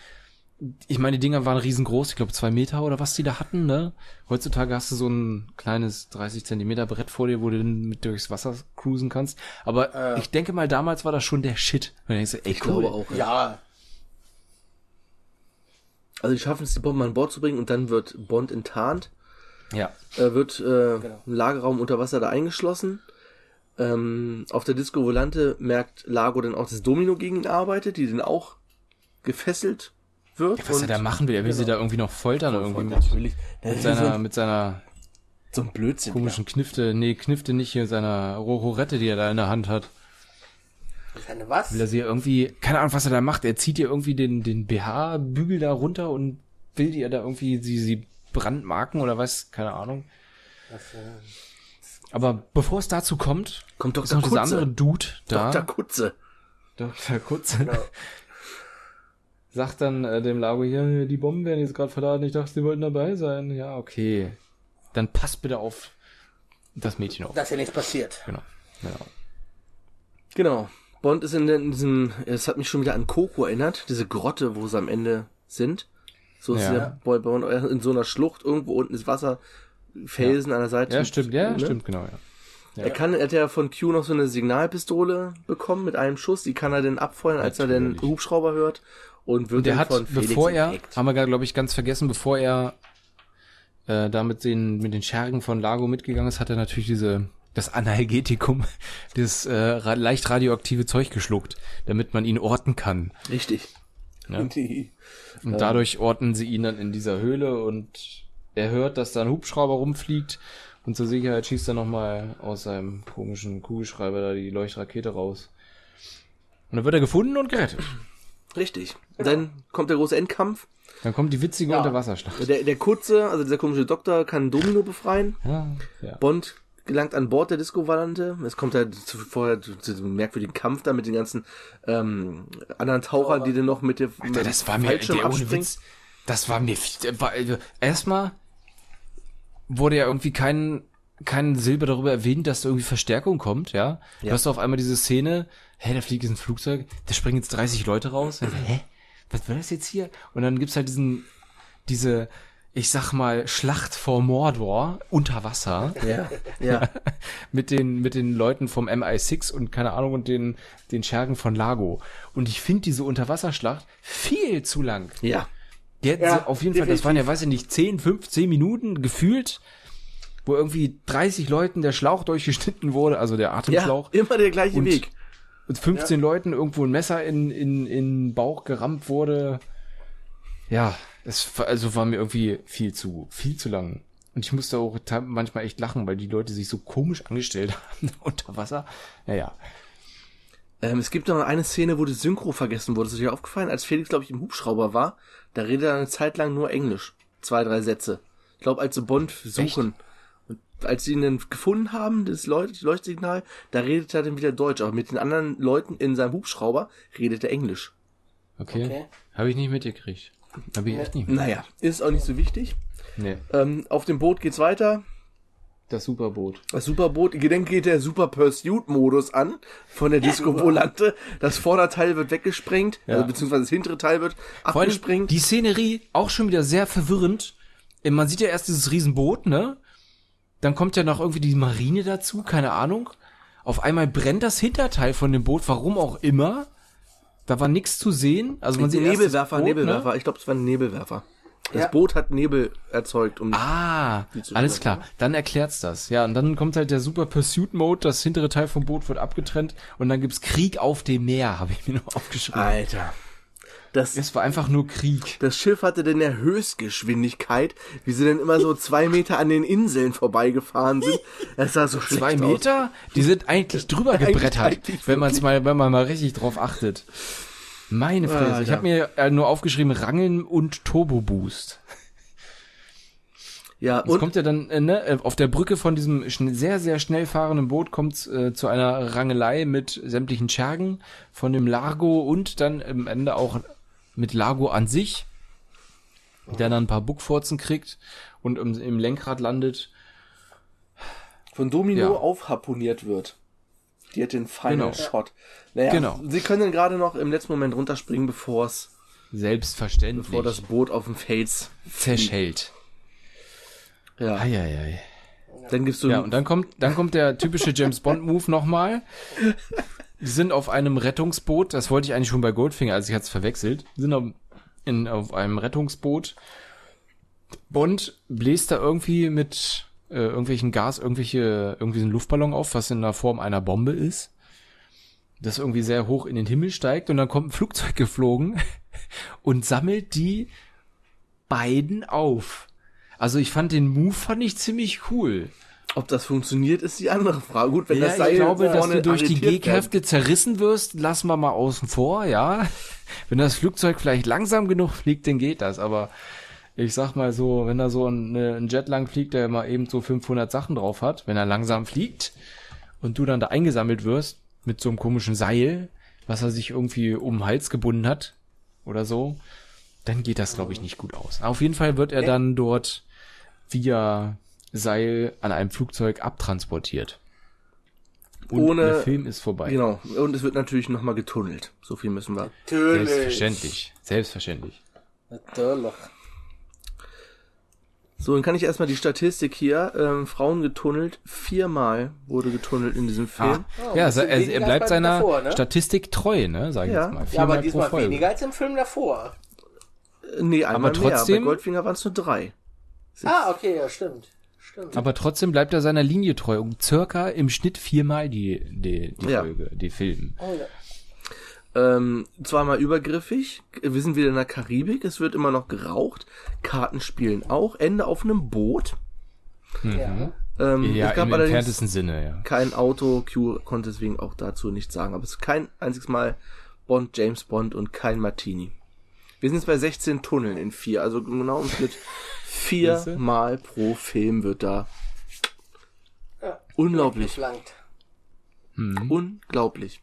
Ich meine, die Dinger waren riesengroß, ich glaube zwei Meter oder was die da hatten, ne? Heutzutage hast du so ein kleines 30 Zentimeter Brett vor dir, wo du dann mit durchs Wasser cruisen kannst. Aber ich denke mal, damals war das schon der Shit. Und dann denkst du, ey, Ich cool. glaube auch. Ja. Ja. Also die schaffen es, die Bomben an Bord zu bringen und dann wird Bond enttarnt. Ja. äh, wird äh, Genau. ein Lagerraum unter Wasser da eingeschlossen. Ähm, auf der Disco Volante merkt Lago dann auch, dass Domino gegen ihn arbeitet, die dann auch gefesselt wird. Was er da machen will, er will sie da irgendwie noch foltern irgendwie mit, Natürlich. Das mit so seiner, ein, mit seiner so ein Blödsinn. komischen Knifte, nee, Knifte nicht hier, seiner Rohorette, die er da in der Hand hat. Eine was? Will er sie irgendwie, keine Ahnung, was er da macht. Er zieht ihr irgendwie den, den BH-Bügel da runter und will ihr da irgendwie sie, sie brandmarken oder was, keine Ahnung. Aber bevor es dazu kommt, Kommt Dr. noch dieser Kutze. Genau. andere Dude da. Dr. Kutze. Dr. Kutze. Genau. Sagt dann äh, dem Lago hier, die Bomben werden jetzt gerade verladen, ich dachte, sie wollten dabei sein. Ja, okay. Dann passt bitte auf das Mädchen auf. Dass ja nichts passiert. Genau. genau. Genau. Bond ist in, in diesem, es hat mich schon wieder an Coco erinnert, diese Grotte, wo sie am Ende sind. So ist Ja. der Boy Bond in so einer Schlucht, irgendwo unten ist Wasser, Felsen an der Seite. Ja, stimmt, ja, Ne? stimmt, genau, ja. Er kann, er hat ja von Q noch so eine Signalpistole bekommen mit einem Schuss, die kann er dann abfeuern, als er den Natürlich. Hubschrauber hört und wird Der dann hat, von Felix bevor er, entdeckt. haben wir glaube ich ganz vergessen, bevor er äh, da mit den, mit den Schergen von Lago mitgegangen ist, hat er natürlich diese, das Analgetikum, das äh, ra leicht radioaktive Zeug geschluckt, damit man ihn orten kann. Richtig. Ja. Die- Und dadurch orten sie ihn dann in dieser Höhle und er hört, dass da ein Hubschrauber rumfliegt und zur Sicherheit schießt er nochmal aus seinem komischen Kugelschreiber da die Leuchtrakete raus. Und dann wird er gefunden und gerettet. Richtig. Dann kommt der große Endkampf. Dann kommt die witzige Ja. Unterwasserschlacht. Der, der Kurze, also dieser komische Doktor, kann Domino befreien. Ja, ja. Bond gelangt an Bord der Disco-Valante. Es kommt halt zu, vorher zu, zu diesem merkwürdigen Kampf da mit den ganzen ähm, anderen Tauchern, die dann noch mit der mit Alter, das war mir, der, ohne. Witz, das war mir, war, also, erstmal wurde ja irgendwie kein, kein Silber darüber erwähnt, dass da irgendwie Verstärkung kommt, ja. Du Ja. hast auf einmal diese Szene, hä, da fliegt jetzt ein Flugzeug, da springen jetzt 30 Leute raus, hä, was war das jetzt hier? Und dann gibt's halt diesen, diese, ich sag mal, Schlacht vor Mordor unter Wasser Ja, ja. mit den mit den Leuten vom MI6 und keine Ahnung und den den Schergen von Lago und ich finde diese Unterwasserschlacht viel zu lang. ja. Die hätten Ja, sie auf jeden Fall, das waren ja, weiß ich nicht, 10, 15 Minuten gefühlt, wo irgendwie 30 Leuten der Schlauch durchgeschnitten wurde, also der Ja, Atemschlauch, immer der gleiche Und- Weg. und 15 Leuten irgendwo ein Messer in, in, in den Bauch gerammt wurde. Ja, es war- also war mir irgendwie viel zu, viel zu lang. Und ich musste auch manchmal echt lachen, weil die Leute sich so komisch angestellt haben unter Wasser. Naja. Ähm, es gibt noch eine Szene, wo das Synchro vergessen wurde. Das ist dir aufgefallen, als Felix, glaube ich, im Hubschrauber war, da redet er eine Zeit lang nur Englisch. Zwei, drei Sätze. Ich glaube, als sie Bond suchen. Und als sie ihn dann gefunden haben, das Leucht Leuchtsignal, da redet er dann wieder Deutsch. Aber mit den anderen Leuten in seinem Hubschrauber redet er Englisch. Okay. Okay. Habe ich nicht mitgekriegt. Habe ich echt nicht. Naja, ist auch nicht so wichtig. Nee. Ähm, auf dem Boot geht's weiter. Das Superboot. Das Superboot, dann geht der Super Pursuit-Modus an von der Disco-Volante. Das Vorderteil wird weggesprengt, Ja. also beziehungsweise das hintere Teil wird abgesprengt. die Szenerie auch schon wieder sehr verwirrend. Man sieht ja erst dieses Riesenboot, ne? Dann kommt ja noch irgendwie die Marine dazu, keine Ahnung. Auf einmal brennt das Hinterteil von dem Boot, warum auch immer. Da war nichts zu sehen. Also man sieht Nebelwerfer, Boot, Nebelwerfer. Ich glaube, es war ein Nebelwerfer. Das Ja. Boot hat Nebel erzeugt. Um Ne? Ah, alles klar. Dann erklärt's das. Ja, und dann kommt halt der Super Pursuit Mode, das hintere Teil vom Boot wird abgetrennt und dann gibt's Krieg auf dem Meer, habe ich mir noch aufgeschrieben. Alter. Das, Es war einfach nur Krieg. das Schiff hatte denn der Höchstgeschwindigkeit, wie sie dann immer so zwei Meter an den Inseln vorbeigefahren sind. Das sah so schlecht Zwei aus. Meter? Die sind eigentlich drüber Eigentlich- gebrettert, eigentlich wenn man es mal, wenn man mal richtig drauf achtet. Meine Fresse. Ah, ich ja. habe mir äh, nur aufgeschrieben Rangeln und Turbo Boost. Ja, Es und kommt ja dann äh, ne, äh, auf der Brücke von diesem sehr sehr schnell fahrenden Boot kommt äh, zu einer Rangelei mit sämtlichen Schergen von dem Largo und dann am Ende auch mit Largo an sich, der dann ein paar Buckfurzen kriegt und im, im Lenkrad landet. von Domino Ja. aufharponiert wird. Die hat den Final Genau. Shot. Naja, Genau. sie können dann gerade noch im letzten Moment runterspringen, bevor es, Selbstverständlich. bevor das Boot auf dem Fels. zerschellt. Ja. Eieiei. Dann gibst du Ja, und dann kommt, dann kommt der typische James Bond Move nochmal. Sind auf einem Rettungsboot, das wollte ich eigentlich schon bei Goldfinger, also ich hatte es verwechselt. Sind auf, in, auf einem Rettungsboot. Bond bläst da irgendwie mit äh, irgendwelchen Gas, irgendwelche, irgendwie so einen Luftballon auf, was in der Form einer Bombe ist. Das irgendwie sehr hoch in den Himmel steigt und dann kommt ein Flugzeug geflogen und sammelt die beiden auf. Also ich fand den Move fand ich ziemlich cool. Ob das funktioniert, ist die andere Frage. Gut, wenn Ja, das Seil ich glaube, dass vorne du durch die G-Kräfte zerrissen wirst, lassen wir mal außen vor, ja. Wenn das Flugzeug vielleicht langsam genug fliegt, dann geht das, aber ich sag mal so, wenn da so ein, ne, ein Jet lang fliegt, der mal eben so 500 Sachen drauf hat, wenn er langsam fliegt und du dann da eingesammelt wirst mit so einem komischen Seil, was er sich irgendwie um den Hals gebunden hat oder so, dann geht das, glaube ich, nicht gut aus. Auf jeden Fall wird er dann dort via Seil an einem Flugzeug abtransportiert. Und Ohne- der Film ist vorbei. Genau. Und es wird natürlich nochmal getunnelt. So viel müssen wir. Natürlich. Selbstverständlich. Selbstverständlich. Natürlich. So, dann kann ich erstmal die Statistik hier. Ähm, Frauen getunnelt. Viermal wurde getunnelt in diesem Film. Ah, ein ja, also er, er bleibt seiner davor, ne? Statistik treu, ne, sag ich Ja. jetzt mal. Ja, Viermal aber pro diesmal Folge. weniger als im Film davor. Äh, Nee, einmal Aber mehr. Bei trotzdem- Goldfinger waren es nur drei. Ah, okay, ja, stimmt. Stimmt. Aber trotzdem bleibt er seiner Linie treu. Um circa im Schnitt viermal die, die, die Ja. Folge, die Film. oh, ja. Ähm, zweimal übergriffig. Wir sind wieder in der Karibik. Es wird immer noch geraucht. Karten spielen auch. Ende auf einem Boot. ja. Ähm, Ja, es gab im allerdings entferntesten Sinne, ja. kein Auto. Q konnte deswegen auch dazu nichts sagen. Aber es ist kein einziges Mal Bond, James Bond und kein Martini. Wir sind jetzt bei 16 Tunneln in vier. Also genau im Schnitt viermal pro Film wird da. Ja. Unglaublich. Geflankt. Unglaublich.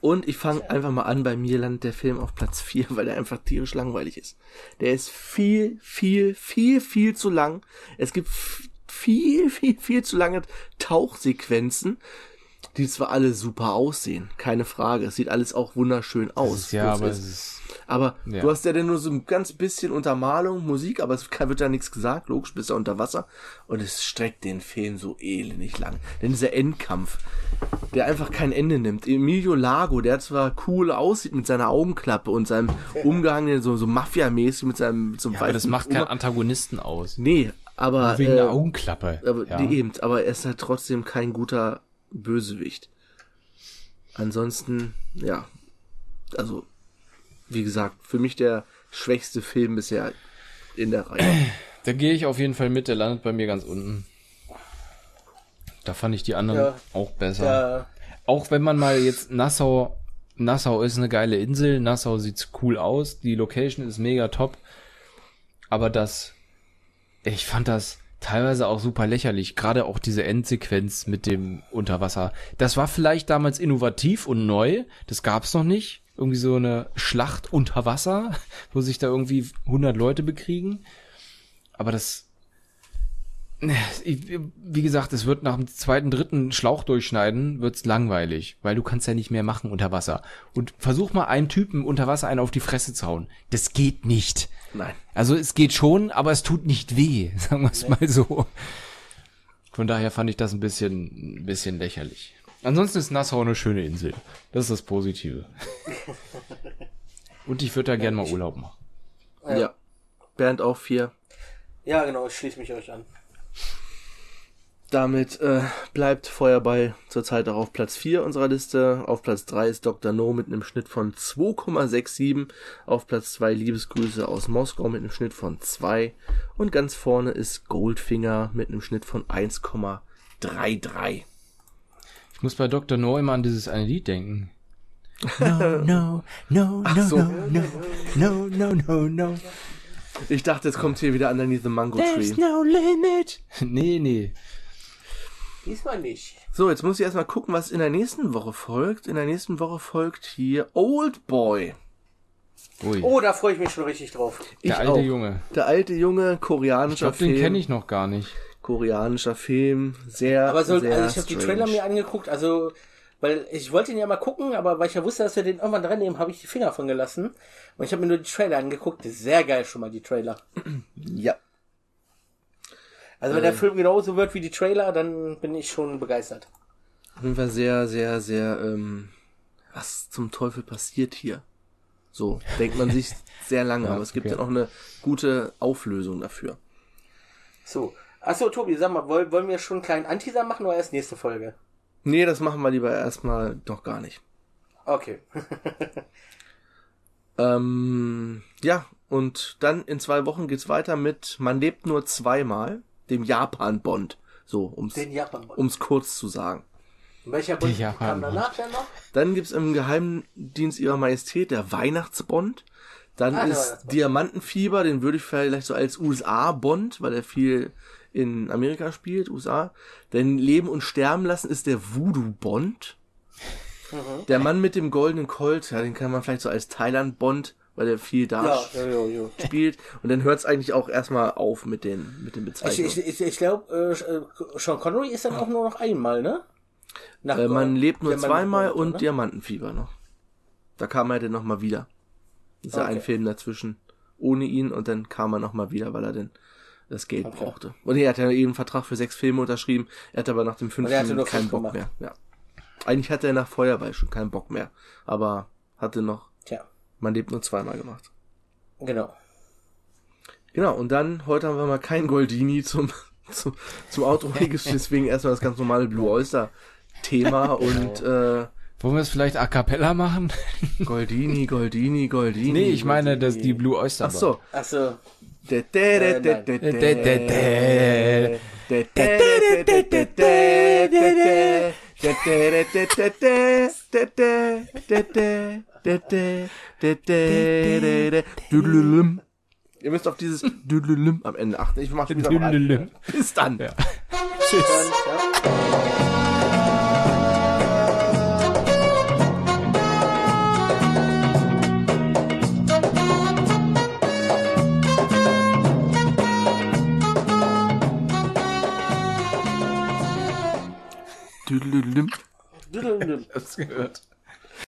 Und ich fange einfach mal an, bei mir landet der Film auf Platz 4, weil der einfach tierisch langweilig ist. Der ist viel, viel, viel, viel zu lang. Es gibt viel, viel, viel zu lange Tauchsequenzen, die zwar alle super aussehen, keine Frage. Es sieht alles auch wunderschön aus. Ja, Bloß aber ist, aber Ja. du hast ja dann nur so ein ganz bisschen Untermalung, Musik, aber es wird da nichts gesagt, logisch, bist ja unter Wasser. Und es streckt den Film so elendig lang. Denn dieser Endkampf, der einfach kein Ende nimmt. Emilio Lago, der zwar cool aussieht mit seiner Augenklappe und seinem Umgang so, so Mafia-mäßig mit seinem, einem ja, aber das macht keinen Antagonisten aus. Nee, aber, Wegen äh, der Augenklappe. aber ja. eben, aber er ist halt trotzdem kein guter Bösewicht. Ansonsten, ja, also, wie gesagt, für mich der schwächste Film bisher in der Reihe. Da gehe ich auf jeden Fall mit, der landet bei mir ganz unten. Da fand ich die anderen Ja. auch besser. Ja. Auch wenn man mal jetzt Nassau, Nassau ist eine geile Insel, Nassau sieht cool aus, die Location ist mega top. Aber das, ich fand das teilweise auch super lächerlich, gerade auch diese Endsequenz mit dem Unterwasser. Das war vielleicht damals innovativ und neu, das gab's noch nicht. Irgendwie so eine Schlacht unter Wasser, wo sich da irgendwie 100 Leute bekriegen. Aber das, wie gesagt, es wird nach dem zweiten, dritten Schlauch durchschneiden, wird's langweilig, weil du kannst ja nicht mehr machen unter Wasser. Und versuch mal einen Typen unter Wasser einen auf die Fresse zu hauen. Das geht nicht. Nein. Also es geht schon, aber es tut nicht weh, sagen wir es mal so. Von daher fand ich das ein bisschen, ein bisschen lächerlich. Ansonsten ist Nassau eine schöne Insel. Das ist das Positive. Und ich würde da gerne mal Urlaub machen. Ja. Bernd auch vier. ja, genau, ich schließe mich euch an. Damit äh, bleibt Feuerball zurzeit auch auf Platz 4 unserer Liste. Auf Platz 3 ist Dr. No mit einem Schnitt von 2,67. Auf Platz 2 Liebesgrüße aus Moskau mit einem Schnitt von 2. Und ganz vorne ist Goldfinger mit einem Schnitt von 1,33. Ich muss bei Dr. No immer an dieses eine Lied denken. No, no, no, no, so. no, no, no, no, no. Ich dachte, jetzt kommt hier wieder Underneath the Mango There's Tree. no limit. Nee, nee. Diesmal nicht. So, jetzt muss ich erstmal gucken, was in der nächsten Woche folgt. In der nächsten Woche folgt hier Old Boy. Ui. Oh, da freue ich mich schon richtig drauf. Ich der alte auch. Junge. Der alte Junge, Ich koreanischer glaube, Film. den kenne ich noch gar nicht. Koreanischer Film, sehr, Aber soll, sehr also ich habe die. Trailer mir angeguckt, also weil ich wollte ihn ja mal gucken, aber weil ich ja wusste, dass wir den irgendwann dran nehmen, habe ich die Finger von gelassen. Und ich habe mir nur die Trailer angeguckt. Sehr geil schon mal die Trailer. Ja, Also wenn der Film genauso wird wie die Trailer, dann bin ich schon begeistert. auf jeden Fall sehr, sehr, sehr, ähm, was zum Teufel passiert hier? So, denkt man sich sehr lange, Ja, aber es gibt okay. ja noch eine gute Auflösung dafür. So. Achso, Tobi, sag mal, wollen, wollen wir schon einen kleinen Anteaser machen oder erst nächste Folge? Nee, das machen wir lieber erstmal noch gar nicht. Okay. Ähm, ja, und dann in zwei Wochen geht's weiter mit Man lebt nur zweimal, dem Japan-Bond. So, um's, Den Japan. um's kurz zu sagen. Welcher Der kam danach denn noch? Dann gibt's im Geheimdienst ihrer Majestät der Weihnachtsbond. Dann Ah, ist. Diamantenfieber, den würde ich vielleicht so als USA-Bond, weil er viel in Amerika spielt, USA. Denn Leben und Sterben lassen ist der Voodoo-Bond. Der Mann mit dem goldenen Colt, ja, den kann man vielleicht so als Thailand-Bond, weil der viel da Ja, ja, ja, spielt. Und dann hört es eigentlich auch erstmal auf mit den, mit den Ich, Bezeichnungen. ich, ich, ich glaube, äh, Sean Connery ist dann auch nur noch einmal, ne? Nach äh, man lebt nur der Mann zweimal und ne? Diamantenfieber noch. Da kam er dann nochmal wieder. Ist Okay. ein Film dazwischen ohne ihn und dann kam er nochmal wieder, weil er dann das Geld brauchte. Und er hat ja eben einen Vertrag für sechs Filme unterschrieben, er hat aber nach dem er fünften keinen Bock gemacht. mehr. Ja. Eigentlich hatte er nach Feuerball schon keinen Bock mehr, aber hatte noch, man lebt nur zweimal gemacht. genau. Genau, und dann, heute haben wir mal kein Goldini zum, zum, zum Autoregister, deswegen erstmal das ganz normale Blue Oyster Thema und äh, Wollen wir es vielleicht a cappella machen? Goldini, Goldini, Goldini. nee, ich meine, das, die Blue Oyster Ach so. Ach so. Ihr müsst auf dieses Düdelüm am Ende achten. Ich mach wieder mal. Bis dann. Ja. Tschüss. Düdelüm. Düdelüm. Hast gehört.